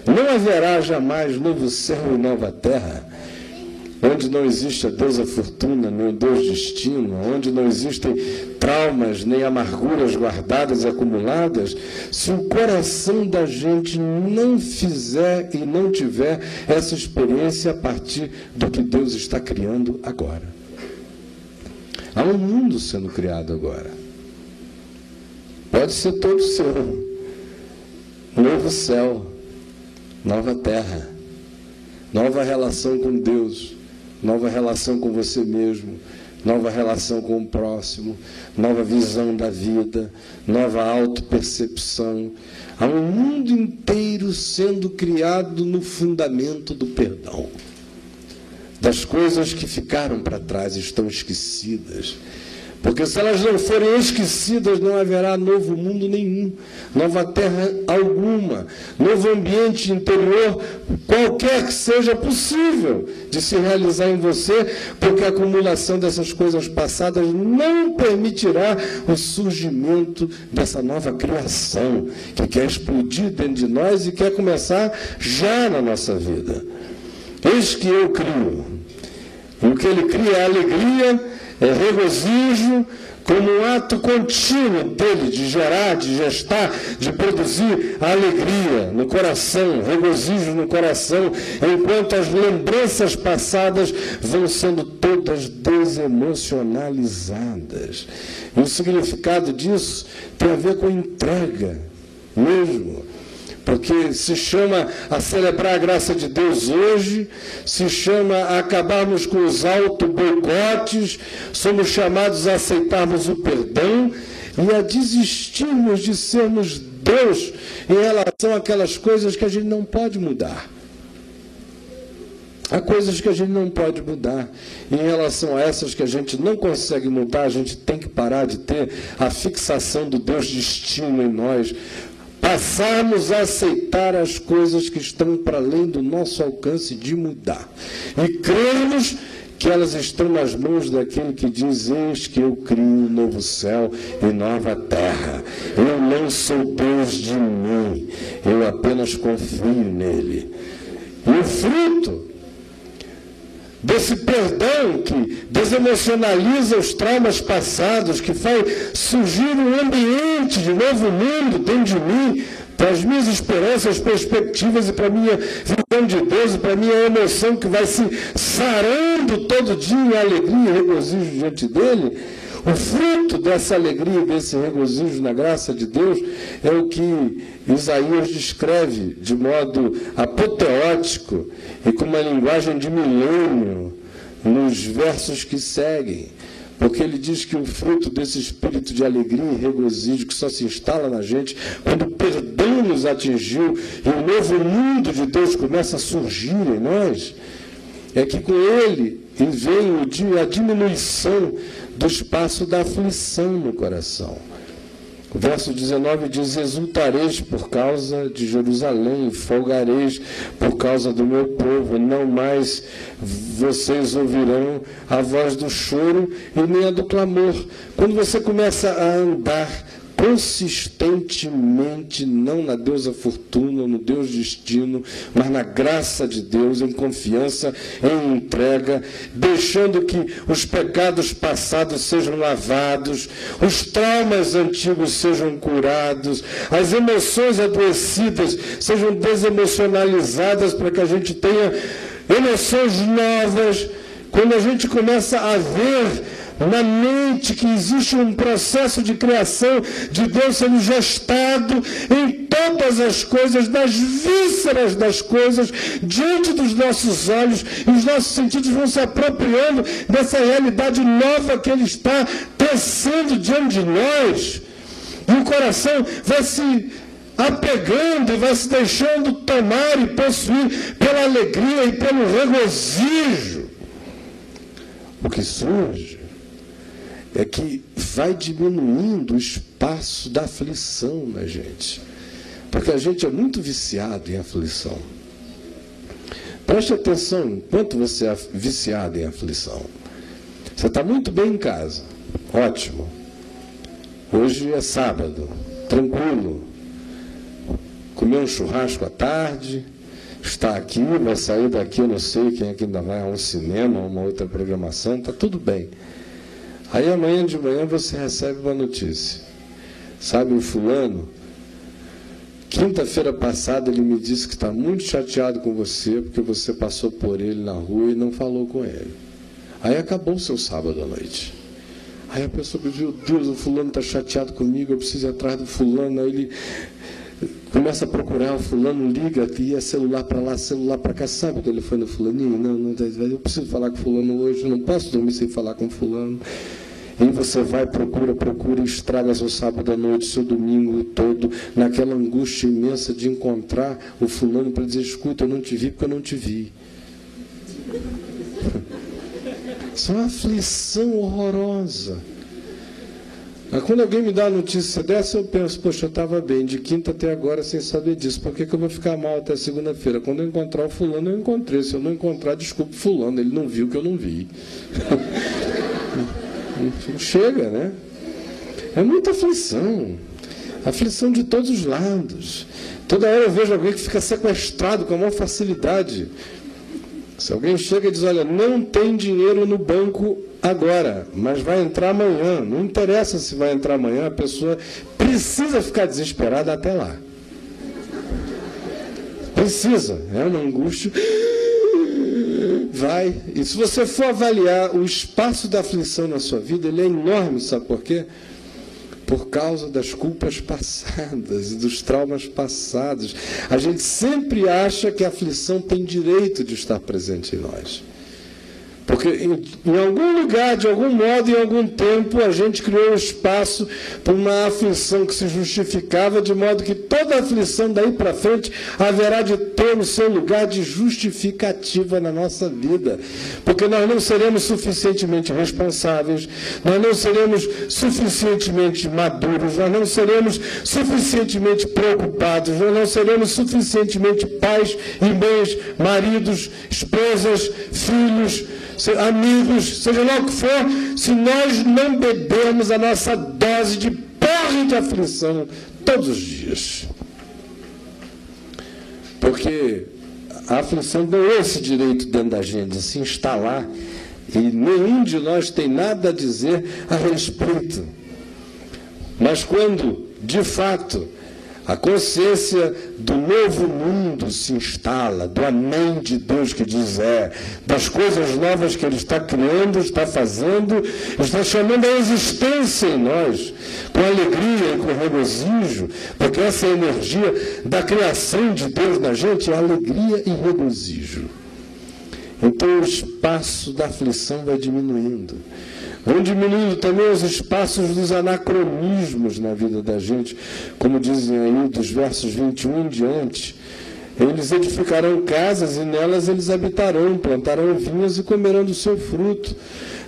Não haverá jamais novo céu e nova terra onde não existe a deusa fortuna, nem o deus destino, onde não existem traumas nem amarguras guardadas e acumuladas, se o coração da gente não fizer e não tiver essa experiência a partir do que Deus está criando agora. Há um mundo sendo criado agora. Pode ser todo seu. Novo céu, nova terra, nova relação com Deus nova relação com você mesmo, nova relação com o próximo, nova visão da vida, nova autopercepção. Há um mundo inteiro sendo criado no fundamento do perdão. Das coisas que ficaram para trás, estão esquecidas porque se elas não forem esquecidas, não haverá novo mundo nenhum, nova terra alguma, novo ambiente interior, qualquer que seja possível de se realizar em você, porque a acumulação dessas coisas passadas não permitirá o surgimento dessa nova criação que quer explodir dentro de nós e quer começar já na nossa vida. Eis que eu crio. E o que ele cria é alegria é regozijo como um ato contínuo dele de gerar, de gestar, de produzir alegria no coração, regozijo no coração, enquanto as lembranças passadas vão sendo todas desemocionalizadas. E o significado disso tem a ver com entrega mesmo porque se chama a celebrar a graça de Deus hoje, se chama a acabarmos com os auto-boicotes, somos chamados a aceitarmos o perdão e a desistirmos de sermos Deus em relação àquelas coisas que a gente não pode mudar. Há coisas que a gente não pode mudar. E em relação a essas que a gente não consegue mudar, a gente tem que parar de ter a fixação do Deus destino em nós, passarmos a aceitar as coisas que estão para além do nosso alcance de mudar. E crermos que elas estão nas mãos daquele que diz: Eis que eu crio um novo céu e nova terra. Eu não sou Deus de mim, eu apenas confio nele. E o fruto desse perdão que desemocionaliza os traumas passados, que faz surgir um ambiente de novo mundo dentro de mim, para as minhas esperanças, perspectivas e para a minha visão de Deus e para a minha emoção que vai se sarando todo dia em alegria e regozijo diante dele. O fruto dessa alegria, desse regozijo na graça de Deus, é o que Isaías descreve de modo apoteótico e com uma linguagem de milênio nos versos que seguem. Porque ele diz que o fruto desse espírito de alegria e regozijo que só se instala na gente quando o perdão nos atingiu e o novo mundo de Deus começa a surgir em nós é que com ele vem a diminuição do espaço da aflição no coração. O verso 19 diz: Exultareis por causa de Jerusalém, folgareis por causa do meu povo, não mais vocês ouvirão a voz do choro e nem a do clamor. Quando você começa a andar consistentemente, não na deusa fortuna, no Deus destino, mas na graça de Deus, em confiança, em entrega, deixando que os pecados passados sejam lavados, os traumas antigos sejam curados, as emoções adoecidas sejam desemocionalizadas para que a gente tenha emoções novas. Quando a gente começa a ver na mente que existe um processo de criação de Deus sendo gestado em todas as coisas, nas vísceras das coisas, diante dos nossos olhos, e os nossos sentidos vão se apropriando dessa realidade nova que Ele está tecendo diante de nós. E o coração vai se apegando e vai se deixando tomar e possuir pela alegria e pelo regozijo. O que surge é que vai diminuindo o espaço da aflição na gente. Porque a gente é muito viciado em aflição. Preste atenção enquanto você é viciado em aflição. Você está muito bem em casa. Ótimo. Hoje é sábado. Tranquilo. Comeu um churrasco à tarde. Está aqui, vai sair daqui, eu não sei quem é que ainda vai a um cinema, uma outra programação, está tudo bem. Aí amanhã de manhã você recebe uma notícia. Sabe o fulano? Quinta-feira passada ele me disse que está muito chateado com você porque você passou por ele na rua e não falou com ele. Aí acabou o seu sábado à noite. Aí a pessoa meu Deus, o fulano está chateado comigo, eu preciso ir atrás do fulano. Aí ele começa a procurar, o fulano liga, e é celular para lá, celular para cá, sabe o telefone do fulaninho? Não, não, eu preciso falar com fulano hoje, não posso dormir sem falar com fulano. E você vai, procura, procura estraga seu sábado à noite, seu domingo todo, naquela angústia imensa de encontrar o fulano para dizer, escuta, eu não te vi porque eu não te vi. (laughs) Isso é uma aflição horrorosa. Mas quando alguém me dá a notícia dessa, eu penso, poxa, eu estava bem, de quinta até agora sem saber disso. Por que, que eu vou ficar mal até segunda-feira? Quando eu encontrar o fulano, eu encontrei. Se eu não encontrar, desculpe fulano, ele não viu que eu não vi. (laughs) Chega, né? É muita aflição. Aflição de todos os lados. Toda hora eu vejo alguém que fica sequestrado com a maior facilidade. Se alguém chega e diz, olha, não tem dinheiro no banco agora, mas vai entrar amanhã. Não interessa se vai entrar amanhã, a pessoa precisa ficar desesperada até lá. Precisa, é uma angústia vai. E se você for avaliar o espaço da aflição na sua vida, ele é enorme, sabe por quê? Por causa das culpas passadas e dos traumas passados. A gente sempre acha que a aflição tem direito de estar presente em nós. Porque em, em, algum lugar, de algum modo, em algum tempo, a gente criou espaço para uma aflição que se justificava, de modo que toda aflição daí para frente haverá de ter o seu lugar de justificativa na nossa vida. Porque nós não seremos suficientemente responsáveis, nós não seremos suficientemente maduros, nós não seremos suficientemente preocupados, nós não seremos suficientemente pais e mães, maridos, esposas, filhos amigos, seja lá o que for, se nós não bebermos a nossa dose de porre de aflição todos os dias. Porque a aflição deu esse direito dentro da gente de se instalar e nenhum de nós tem nada a dizer a respeito. Mas quando, de fato, a consciência do novo mundo se instala, do amém de Deus que diz é, das coisas novas que Ele está criando, está fazendo, está chamando a existência em nós, com alegria e com regozijo, porque essa é energia da criação de Deus na gente é alegria e regozijo. Então o espaço da aflição vai diminuindo. Vão diminuindo também os espaços dos anacronismos na vida da gente, como dizem aí dos versos 21 em diante. Eles edificarão casas e nelas eles habitarão, plantarão vinhas e comerão do seu fruto.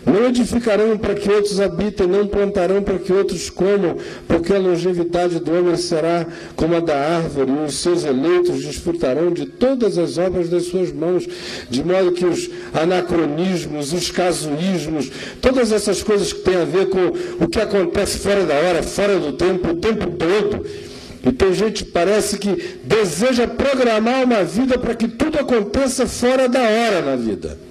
Não edificarão para que outros habitem, não plantarão para que outros comam, porque a longevidade do homem será como a da árvore, e os seus eleitos desfrutarão de todas as obras das suas mãos, de modo que os anacronismos, os casuísmos, todas essas coisas que têm a ver com o que acontece fora da hora, fora do tempo, o tempo todo, e tem gente que parece que deseja programar uma vida para que tudo aconteça fora da hora na vida.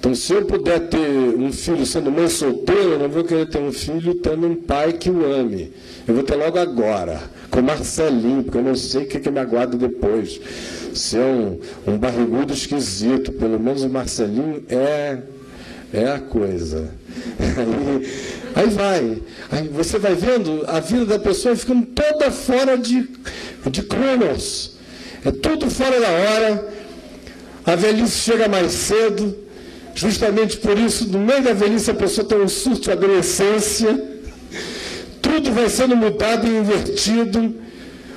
Então, se eu puder ter um filho sendo mãe solteira, eu não vou querer ter um filho tendo um pai que o ame. Eu vou ter logo agora, com Marcelinho, porque eu não sei o que, que me aguarda depois. Se é um, um barrigudo esquisito, pelo menos o Marcelinho é, é a coisa. (laughs) Aí, aí vai. Aí você vai vendo a vida da pessoa ficando toda fora de, de cronos. É tudo fora da hora. A velhice chega mais cedo Justamente por isso, no meio da velhice, a pessoa tem um surto de adolescência, tudo vai sendo mudado e invertido.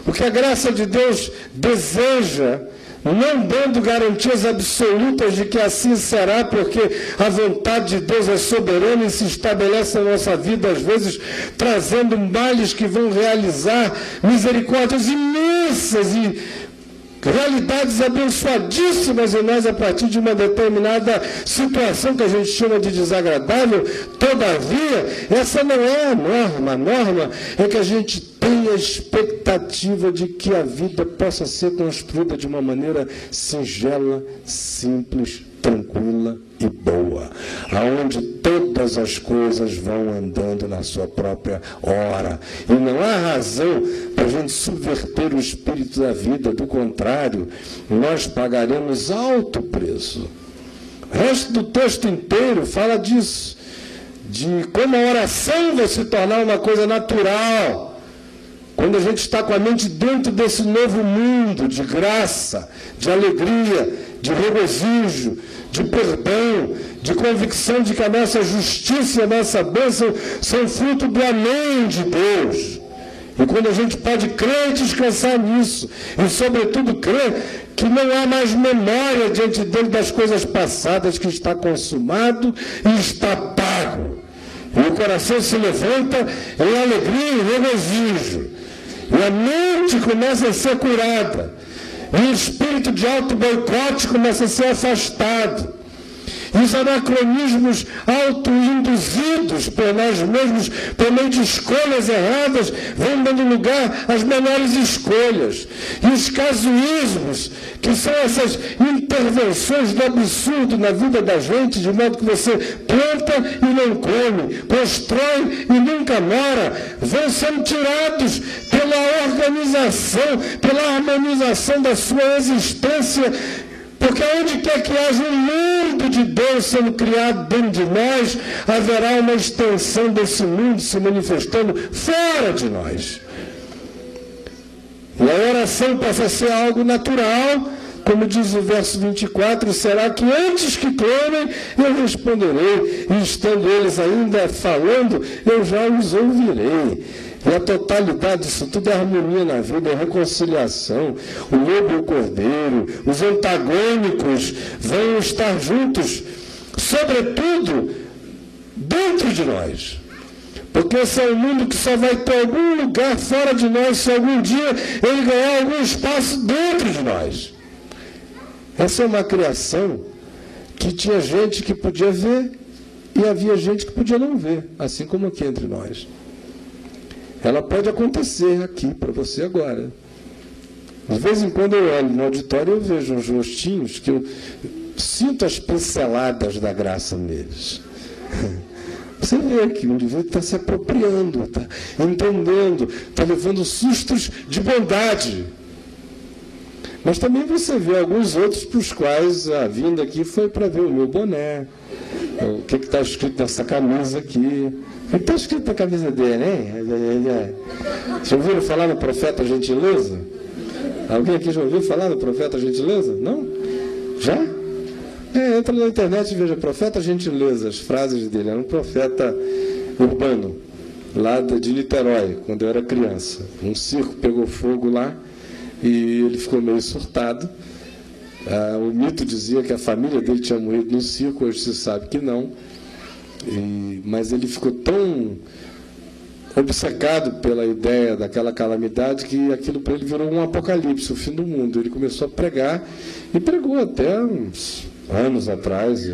O que a graça de Deus deseja, não dando garantias absolutas de que assim será, porque a vontade de Deus é soberana e se estabelece na nossa vida, às vezes trazendo males que vão realizar misericórdias imensas e realidades abençoadíssimas em nós a partir de uma determinada situação que a gente chama de desagradável. Todavia, essa não é a norma. A norma é que a gente tenha a expectativa de que a vida possa ser construída de uma maneira singela, simples, tranquila e boa, aonde todas as coisas vão andando na sua própria hora. E não há razão para a gente subverter o espírito da vida, do contrário, nós pagaremos alto preço. O resto do texto inteiro fala disso, de como a oração vai se tornar uma coisa natural. Quando a gente está com a mente dentro desse novo mundo de graça, de alegria, de regozijo, de perdão, de convicção de que a nossa justiça e a nossa bênção são fruto do amém de Deus. E quando a gente pode crer e descansar nisso, e sobretudo crer que não há mais memória diante dele das coisas passadas, que está consumado e está pago. E o coração se levanta em alegria e regozijo. E a mente começa a ser curada. O espírito de auto-boicote começa a ser afastado. Os anacronismos autoinduzidos por nós mesmos, por meio de escolhas erradas, vão dando lugar às menores escolhas. E os casuísmos, que são essas intervenções do absurdo na vida da gente, de modo que você planta e não come, constrói e nunca mora, vão sendo tirados pela organização, pela harmonização da sua existência porque onde quer que haja um mundo de Deus sendo criado dentro de nós, haverá uma extensão desse mundo se manifestando fora de nós. E a oração passa a ser algo natural, como diz o verso 24, será que antes que clamem, eu responderei, e estando eles ainda falando, eu já os ouvirei. E a totalidade disso tudo é harmonia na vida, é reconciliação. O lobo e o cordeiro, os antagônicos vão estar juntos, sobretudo dentro de nós. Porque esse é um mundo que só vai ter algum lugar fora de nós se algum dia ele ganhar algum espaço dentro de nós. Essa é uma criação que tinha gente que podia ver e havia gente que podia não ver, assim como aqui entre nós. Ela pode acontecer aqui para você agora. De vez em quando eu olho no auditório e vejo uns rostinhos que eu sinto as pinceladas da graça neles. (laughs) Você vê que o indivíduo está se apropriando, está entendendo, está levando sustos de bondade. Mas também você vê alguns outros para os quais a vinda aqui foi para ver o meu boné, o que está escrito nessa camisa aqui. Está escrito na camisa dele, hein? Já ouviram falar no profeta gentileza? Alguém aqui já ouviu falar no profeta gentileza? Não? Já? É, entra na internet e veja profeta gentileza, as frases dele. Era um profeta urbano, lá de Niterói, quando eu era criança. Um circo pegou fogo lá e ele ficou meio surtado. Ah, o mito dizia que a família dele tinha morrido no circo, hoje se sabe que não. E, mas ele ficou tão obcecado pela ideia daquela calamidade que aquilo para ele virou um apocalipse, o fim do mundo. Ele começou a pregar e pregou até uns anos atrás.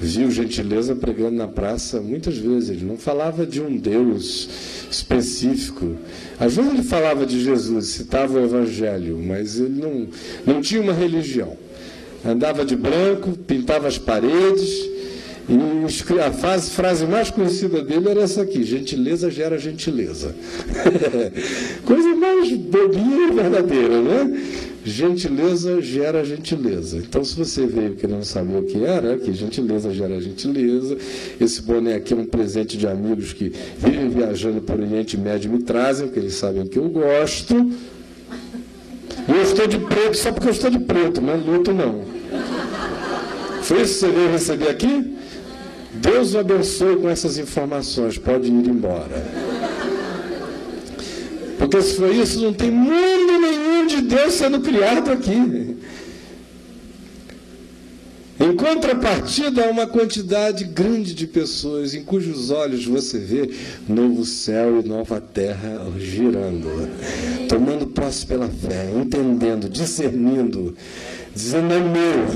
Vi o Gentileza pregando na praça muitas vezes. Ele não falava de um Deus específico. Às vezes ele falava de Jesus, citava o Evangelho, mas ele não, não tinha uma religião. Andava de branco, pintava as paredes e a frase, frase mais conhecida dele era essa aqui: gentileza gera gentileza. (laughs) Coisa mais bobinha e verdadeira, né? Gentileza gera gentileza. Então, se você veio querendo saber o que era, que gentileza gera gentileza. Esse boné aqui é um presente de amigos que vivem viajando por Oriente Médio e me trazem, porque eles sabem que eu gosto. E eu estou de preto só porque eu estou de preto, mas luto não. Foi isso que você veio receber aqui? Deus o abençoe com essas informações, pode ir embora. Porque se for isso, não tem mundo nenhum de Deus sendo criado aqui. Em contrapartida, há uma quantidade grande de pessoas em cujos olhos você vê novo céu e nova terra girando, tomando posse pela fé, entendendo, discernindo, dizendo é meu.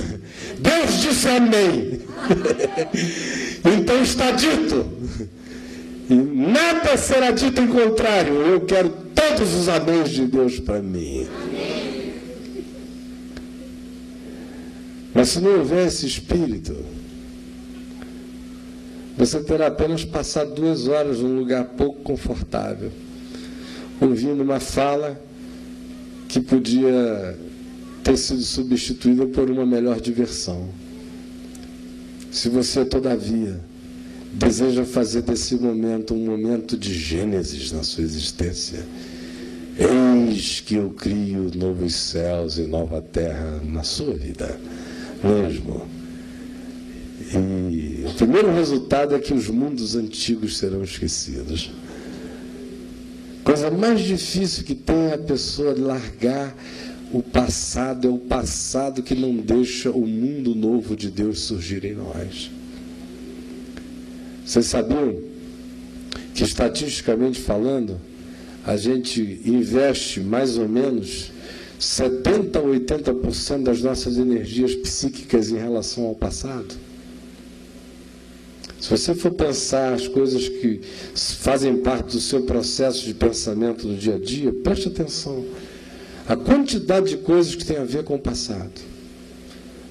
Deus disse amém. (laughs) então está dito. Nada será dito em contrário. Eu quero todos os améns de Deus para mim. Mas se não houver esse espírito, você terá apenas passado duas horas num lugar pouco confortável, ouvindo uma fala que podia ter sido substituída por uma melhor diversão. Se você, todavia, deseja fazer desse momento um momento de Gênesis na sua existência, eis que eu crio novos céus e nova terra na sua vida mesmo. E o primeiro resultado é que os mundos antigos serão esquecidos. Coisa mais difícil que tem é a pessoa largar o passado é o passado que não deixa o mundo novo de Deus surgir em nós. Vocês sabiam que, estatisticamente falando, a gente investe mais ou menos 70% a 80% das nossas energias psíquicas em relação ao passado? Se você for pensar as coisas que fazem parte do seu processo de pensamento no dia a dia, preste atenção. A quantidade de coisas que tem a ver com o passado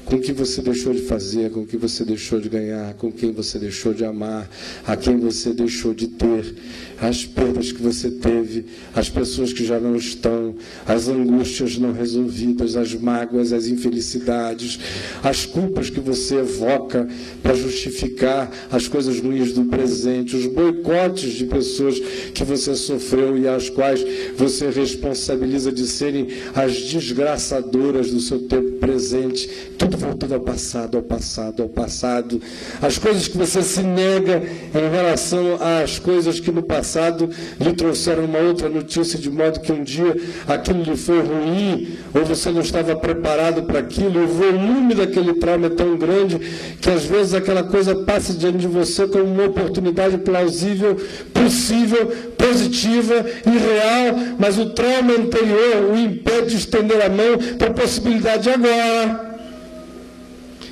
com o que você deixou de fazer, com o que você deixou de ganhar, com quem você deixou de amar, a quem você deixou de ter, as perdas que você teve, as pessoas que já não estão, as angústias não resolvidas, as mágoas, as infelicidades, as culpas que você evoca para justificar as coisas ruins do presente, os boicotes de pessoas que você sofreu e as quais você responsabiliza de serem as desgraçadoras do seu tempo presente. Tudo voltando ao passado, ao passado, ao passado. As coisas que você se nega em relação às coisas que no passado lhe trouxeram uma outra notícia, de modo que um dia aquilo lhe foi ruim, ou você não estava preparado para aquilo, o volume daquele trauma é tão grande que às vezes aquela coisa passa diante de você como uma oportunidade plausível, possível, positiva e real, mas o trauma anterior o impede de estender a mão para a possibilidade agora.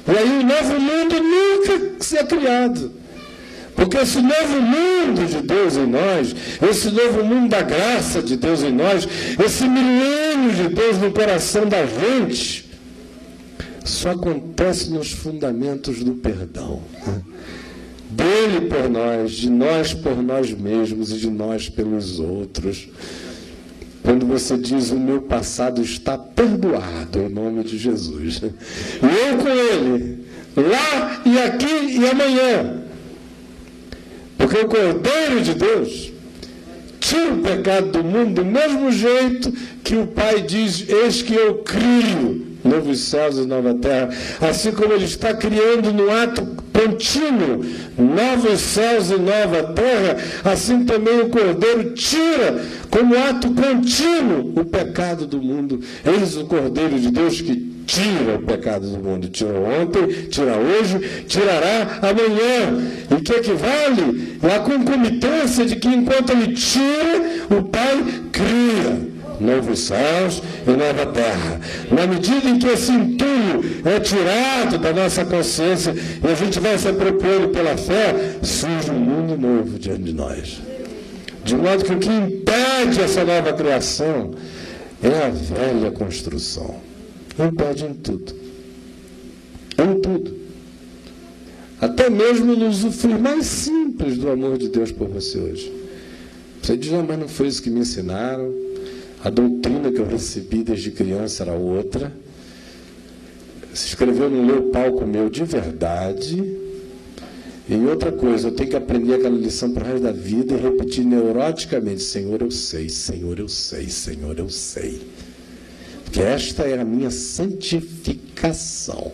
E aí o novo mundo nunca se é criado. Porque esse novo mundo de Deus em nós, esse novo mundo da graça de Deus em nós, esse milênio de Deus no coração da gente, só acontece nos fundamentos do perdão. Dele por nós, de nós por nós mesmos e de nós pelos outros. Quando você diz o meu passado está perdoado em nome de Jesus. E eu com ele, lá e aqui e amanhã. Porque o Cordeiro de Deus tira o pecado do mundo do mesmo jeito que o Pai diz: Eis que eu crio novos céus e nova terra. Assim como ele está criando no ato contínuo, novos céus e nova terra, assim também o Cordeiro tira, como ato contínuo, o pecado do mundo. Eis o Cordeiro de Deus que tira o pecado do mundo. Tirou ontem, tira hoje, tirará amanhã. E que equivale à concomitância de que enquanto ele tira, o Pai cria novos céus e nova terra. Na medida em que esse entulho é tirado da nossa consciência e a gente vai se apropriando pela fé, surge um mundo novo diante de nós. De modo que o que impede essa nova criação é a velha construção. Impede em tudo. Em tudo. Até mesmo no usufruir mais simples do amor de Deus por você hoje. Você diz, mas não foi isso que me ensinaram a doutrina que eu recebi desde criança era outra. Se inscreveu no meu palco meu de verdade. E outra coisa, eu tenho que aprender aquela lição para o resto da vida e repetir neuroticamente: Senhor, eu sei, Senhor, eu sei, Senhor, eu sei. Porque esta é a minha santificação.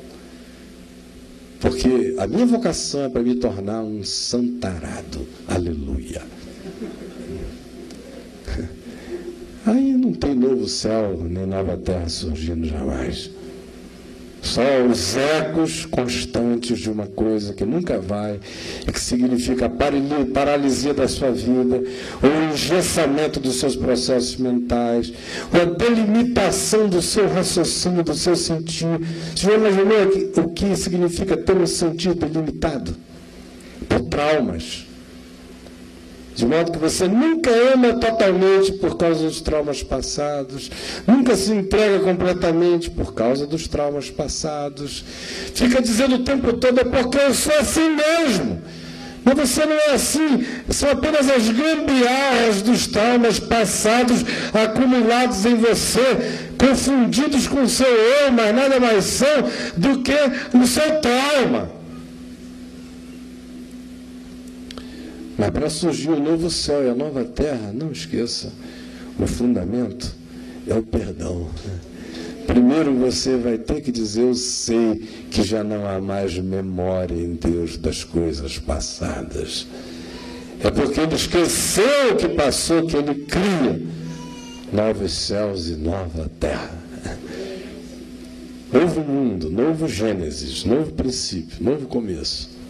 Porque a minha vocação é para me tornar um santarado. Aleluia. Aí não tem novo céu nem nova terra surgindo jamais. Só os ecos constantes de uma coisa que nunca vai, que significa a paralisia da sua vida, o engessamento dos seus processos mentais, ou a delimitação do seu raciocínio, do seu sentir. Você já imaginou o que significa ter um sentido delimitado? Por traumas de modo que você nunca ama totalmente por causa dos traumas passados, nunca se entrega completamente por causa dos traumas passados. Fica dizendo o tempo todo, é porque eu sou assim mesmo. Mas você não é assim, são apenas as gambiarras dos traumas passados acumulados em você, confundidos com o seu eu, mas nada mais são do que o seu trauma. Mas para surgir o novo céu e a nova terra, não esqueça, o fundamento é o perdão. Primeiro você vai ter que dizer: Eu sei que já não há mais memória em Deus das coisas passadas. É porque ele esqueceu o que passou que ele cria novos céus e nova terra. Novo mundo, novo Gênesis, novo princípio, novo começo.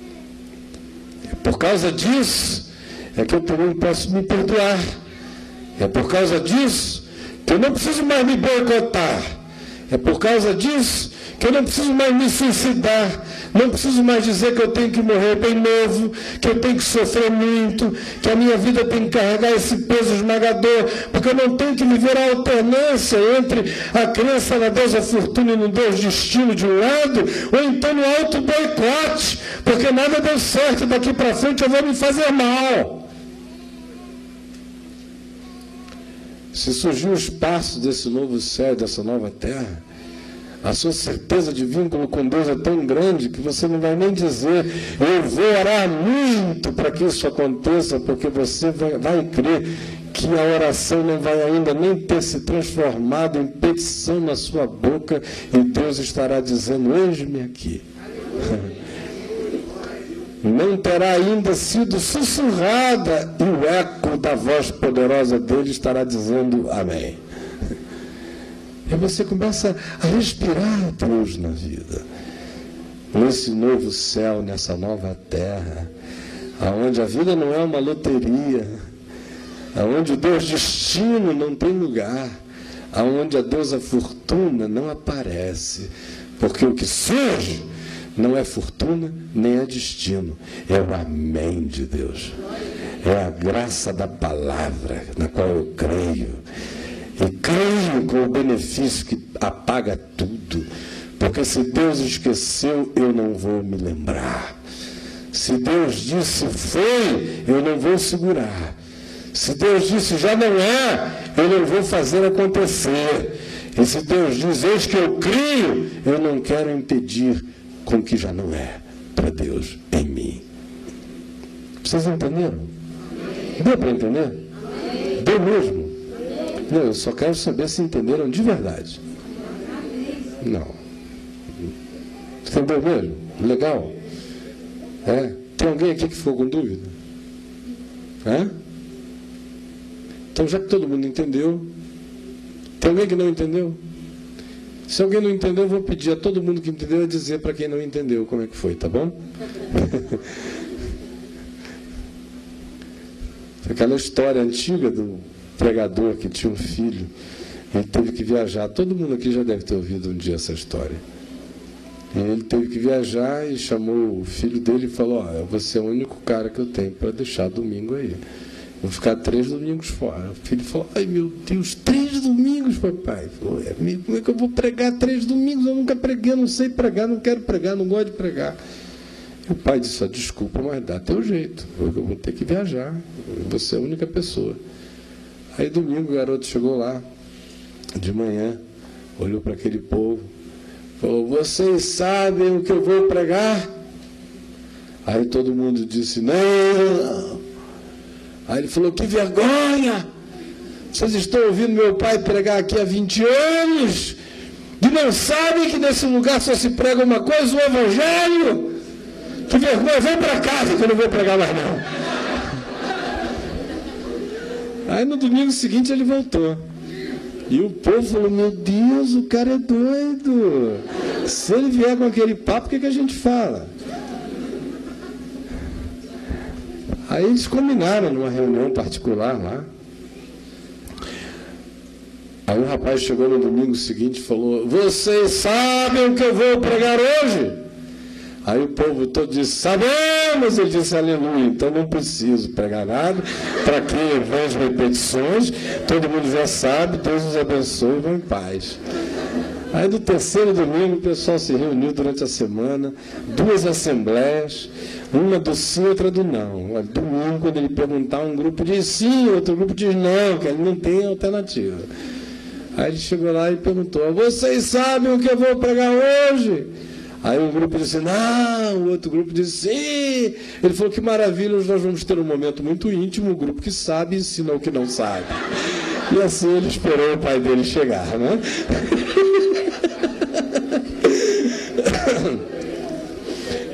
Por causa disso é que eu também posso me perdoar. É por causa disso que eu não preciso mais me boicotar. É por causa disso que eu não preciso mais me suicidar, não preciso mais dizer que eu tenho que morrer bem novo, que eu tenho que sofrer muito, que a minha vida tem que carregar esse peso esmagador, porque eu não tenho que viver a alternância entre a crença na deusa fortuna e no Deus destino de um lado, ou então no alto boicote, porque nada deu certo daqui para frente, eu vou me fazer mal. Se surgir o espaço desse novo céu, dessa nova terra, a sua certeza de vínculo com Deus é tão grande que você não vai nem dizer, eu vou orar muito para que isso aconteça, porque você vai, vai crer que a oração não vai ainda nem ter se transformado em petição na sua boca e Deus estará dizendo: Eis-me aqui. (laughs) Não terá ainda sido sussurrada e o eco da voz poderosa dele estará dizendo Amém. E você começa a respirar Deus na vida. Nesse novo céu, nessa nova terra, aonde a vida não é uma loteria, aonde o Deus destino não tem lugar, aonde a deusa fortuna não aparece, porque o que surge não é fortuna nem é destino, é o amém de Deus. É a graça da palavra na qual eu creio creio com o benefício que apaga tudo. Porque se Deus esqueceu, eu não vou me lembrar. Se Deus disse foi, eu não vou segurar. Se Deus disse já não é, eu não vou fazer acontecer. E se Deus diz eis que eu crio, eu não quero impedir com que já não é para Deus em mim. Vocês entenderam? Deu para entender? Deu mesmo. Não, eu só quero saber se entenderam de verdade. Não. Entendeu mesmo? Legal. É? Tem alguém aqui que ficou com dúvida? É? Então, já que todo mundo entendeu, tem alguém que não entendeu? Se alguém não entendeu, eu vou pedir a todo mundo que entendeu a dizer para quem não entendeu como é que foi, tá bom? (laughs) Aquela história antiga do pregador que tinha um filho, ele teve que viajar. Todo mundo aqui já deve ter ouvido um dia essa história. E ele teve que viajar e chamou o filho dele e falou: oh, Você é o único cara que eu tenho para deixar domingo aí. Vou ficar três domingos fora. O filho falou: Ai meu Deus, três domingos, papai. É, como é que eu vou pregar três domingos? Eu nunca preguei, não sei pregar, não quero pregar, não gosto de pregar. E o pai disse: Desculpa, mas dá teu jeito. Eu vou ter que viajar. Você é a única pessoa. Aí domingo o garoto chegou lá, de manhã, olhou para aquele povo, falou: Vocês sabem o que eu vou pregar? Aí todo mundo disse: Não. Aí ele falou: Que vergonha! Vocês estão ouvindo meu pai pregar aqui há 20 anos e não sabem que nesse lugar só se prega uma coisa, o Evangelho. Que vergonha, vem para casa que eu não vou pregar mais não. Aí no domingo seguinte ele voltou. E o povo falou: Meu Deus, o cara é doido. Se ele vier com aquele papo, o que, que a gente fala? Aí eles combinaram numa reunião particular lá. Aí o rapaz chegou no domingo seguinte e falou: Vocês sabem o que eu vou pregar hoje? Aí o povo todo disse: Sabemos. Ele disse: Aleluia. Então não preciso pregar nada. Para que vãs repetições? Todo mundo já sabe. Deus nos abençoe vão em paz. Aí no terceiro domingo o pessoal se reuniu durante a semana, duas assembleias. Uma do sim, outra do não. Domingo, quando ele perguntar, um grupo diz sim, outro grupo diz não, que ele não tem alternativa. Aí ele chegou lá e perguntou: Vocês sabem o que eu vou pregar hoje? Aí um grupo disse não, o outro grupo disse sim. Ele falou que maravilha, nós vamos ter um momento muito íntimo, o grupo que sabe ensina o que não sabe. E assim ele esperou o pai dele chegar, né? (laughs)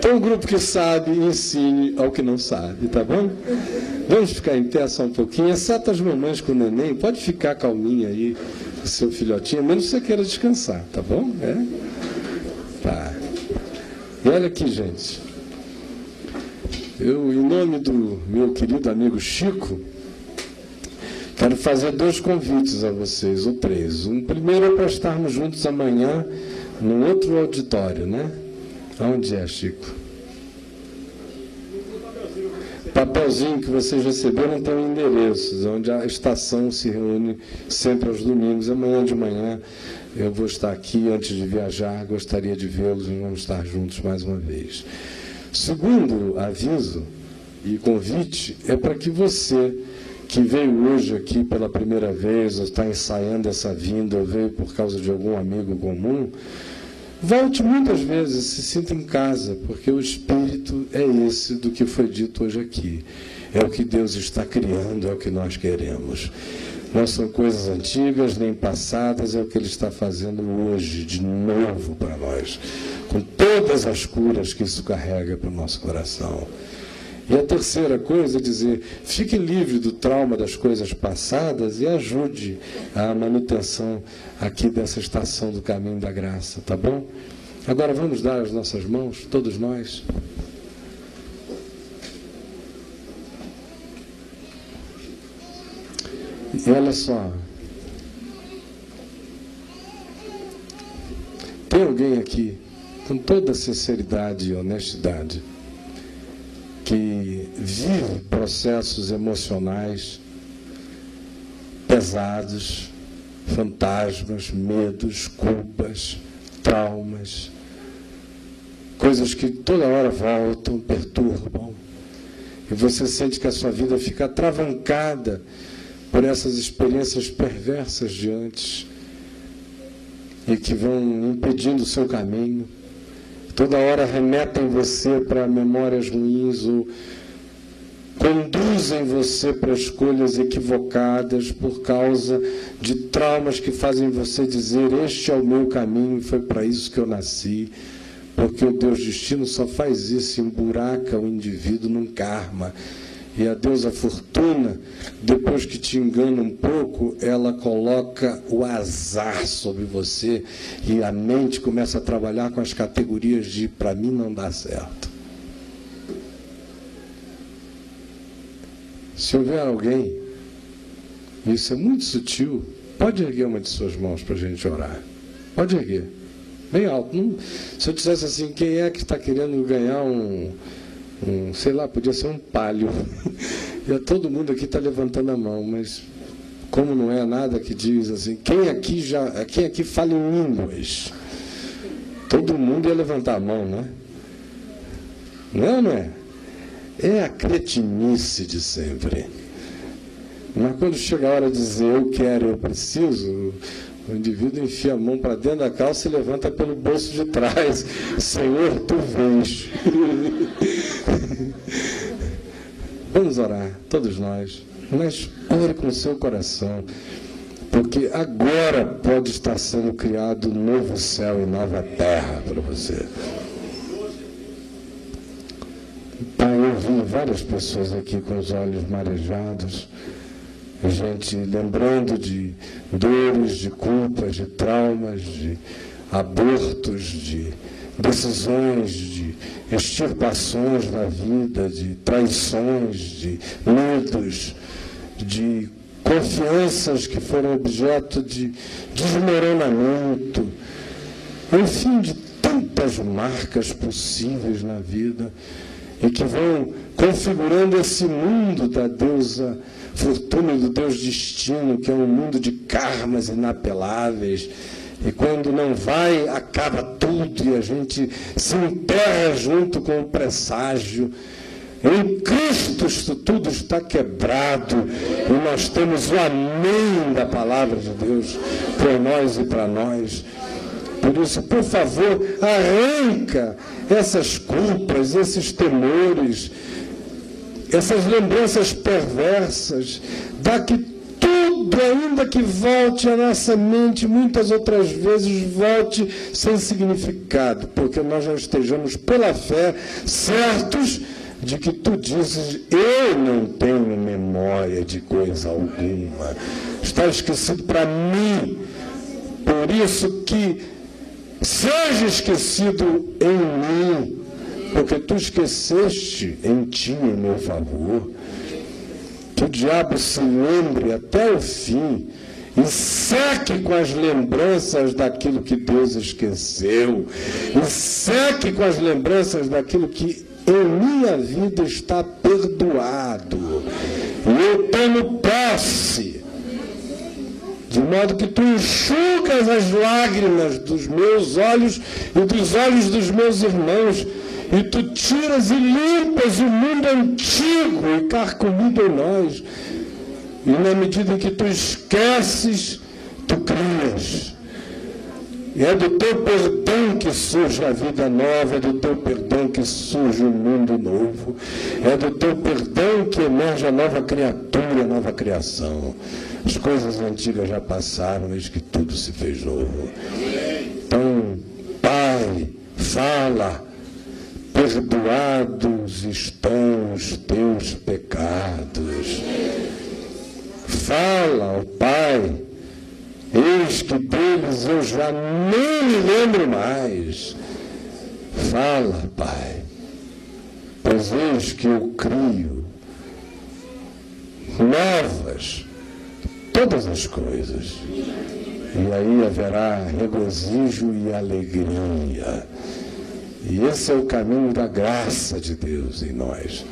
Então, o grupo que sabe, ensine ao que não sabe, tá bom? Vamos ficar em pé só um pouquinho, exceto as mamães com o neném, pode ficar calminha aí, seu filhotinho, menos que você queira descansar, tá bom? É? Tá. Olha aqui, gente. Eu, em nome do meu querido amigo Chico, quero fazer dois convites a vocês, ou três. Um primeiro é para estarmos juntos amanhã, num outro auditório, né? Onde é, Chico? Papelzinho que vocês receberam tem endereços, onde a estação se reúne sempre aos domingos. Amanhã de manhã eu vou estar aqui antes de viajar, gostaria de vê-los e vamos estar juntos mais uma vez. Segundo aviso e convite é para que você que veio hoje aqui pela primeira vez, ou está ensaiando essa vinda, ou veio por causa de algum amigo comum, Volte muitas vezes, se sinta em casa, porque o espírito é esse do que foi dito hoje aqui. É o que Deus está criando, é o que nós queremos. Não são coisas antigas nem passadas, é o que Ele está fazendo hoje, de novo para nós, com todas as curas que isso carrega para o nosso coração. E a terceira coisa é dizer: fique livre do trauma das coisas passadas e ajude a manutenção aqui dessa estação do caminho da graça, tá bom? Agora vamos dar as nossas mãos, todos nós. Olha só. Tem alguém aqui, com toda sinceridade e honestidade, que vive processos emocionais pesados, fantasmas, medos, culpas, traumas, coisas que toda hora voltam, perturbam, e você sente que a sua vida fica atravancada por essas experiências perversas de antes e que vão impedindo o seu caminho toda hora remetem você para memórias ruins ou conduzem você para escolhas equivocadas por causa de traumas que fazem você dizer: Este é o meu caminho, foi para isso que eu nasci. Porque o Deus destino só faz isso, emburaca o indivíduo num karma. E a deusa fortuna, depois que te engana um pouco, ela coloca o azar sobre você e a mente começa a trabalhar com as categorias de para mim não dá certo. Se houver alguém, isso é muito sutil, pode erguer uma de suas mãos para a gente orar. Pode erguer. Bem alto. Se eu dissesse assim, quem é que está querendo ganhar um, um, sei lá, podia ser um palio. (laughs) E todo mundo aqui está levantando a mão, mas como não é nada que diz assim, quem aqui já, quem aqui fala em línguas? Todo mundo ia levantar a mão, né? Não é, não é? É a cretinice de sempre. Mas quando chega a hora de dizer eu quero, eu preciso, o indivíduo enfia a mão para dentro da calça e levanta pelo bolso de trás. (laughs) Senhor, tu vês. (laughs) Vamos orar, todos nós. Mas ore com o seu coração. Porque agora pode estar sendo criado um novo céu e nova terra para você. Pai, eu vi várias pessoas aqui com os olhos marejados gente lembrando de dores, de culpas, de traumas, de abortos, de decisões, de extirpações na vida, de traições, de medos, de confianças que foram objeto de desmoronamento, enfim, de tantas marcas possíveis na vida e que vão configurando esse mundo da deusa fortuna do Deus destino, que é um mundo de karmas inapeláveis. E quando não vai, acaba tudo e a gente se enterra junto com o presságio. Em Cristo tudo está quebrado e nós temos o amém da palavra de Deus por nós e para nós. Por isso, por favor, arranca essas culpas, esses temores, essas lembranças perversas, dá que tudo, ainda que volte à nossa mente, muitas outras vezes volte sem significado, porque nós já estejamos pela fé certos de que tu dizes, eu não tenho memória de coisa alguma. Está esquecido para mim. Por isso que seja esquecido em mim porque tu esqueceste em ti em meu favor. Que o diabo se lembre até o fim e seque com as lembranças daquilo que Deus esqueceu, e seque com as lembranças daquilo que em minha vida está perdoado. E eu tenho posse. De modo que tu enxugas as lágrimas dos meus olhos e dos olhos dos meus irmãos, e tu tiras e limpas o mundo antigo e carcomido em nós. E na medida que tu esqueces, tu crias. E é do teu perdão que surge a vida nova, é do teu perdão que surge o mundo novo, é do teu perdão que emerge a nova criatura, a nova criação. As coisas antigas já passaram, eis que tudo se fez novo. Então, Pai, fala, perdoados estão os teus pecados. Fala, ó Pai, eis que deles eu já nem me lembro mais. Fala, Pai, pois eis que eu crio novas todas as coisas. E aí haverá regozijo e alegria. E esse é o caminho da graça de Deus em nós.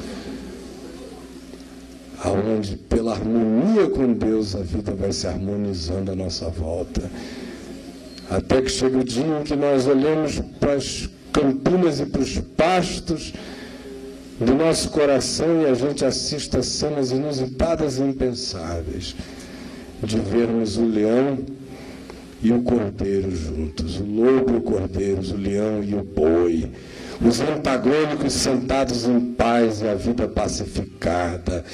Aonde pela harmonia com Deus a vida vai se harmonizando à nossa volta. Até que chega o dia em que nós olhamos para as campinas e para os pastos do nosso coração e a gente assista cenas inusitadas e impensáveis de vermos o leão e o cordeiro juntos, o lobo e o cordeiro, o leão e o boi, os antagônicos sentados em paz e a vida pacificada,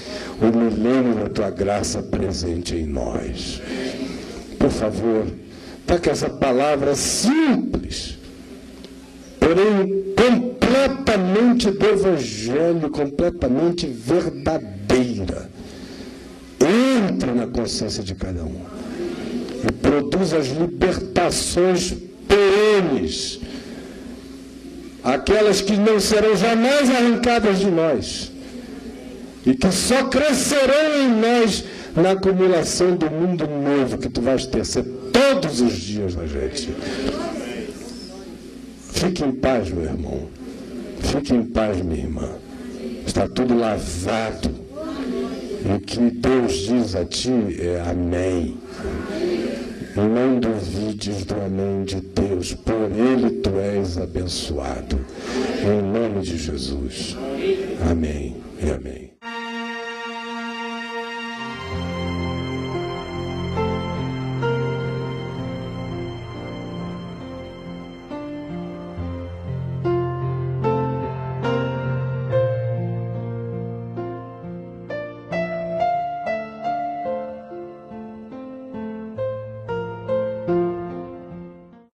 o milênio da tua graça presente em nós. Por favor, para que essa palavra simples, porém completamente do Evangelho, completamente verdadeira. Entra na consciência de cada um produz as libertações perenes, aquelas que não serão jamais arrancadas de nós e que só crescerão em nós na acumulação do mundo novo que tu vais tecer todos os dias da gente. Fique em paz, meu irmão. Fique em paz, minha irmã. Está tudo lavado. E o que Deus diz a ti é amém. Não duvides do amém de Deus, por ele tu és abençoado. Em nome de Jesus. Amém e amém.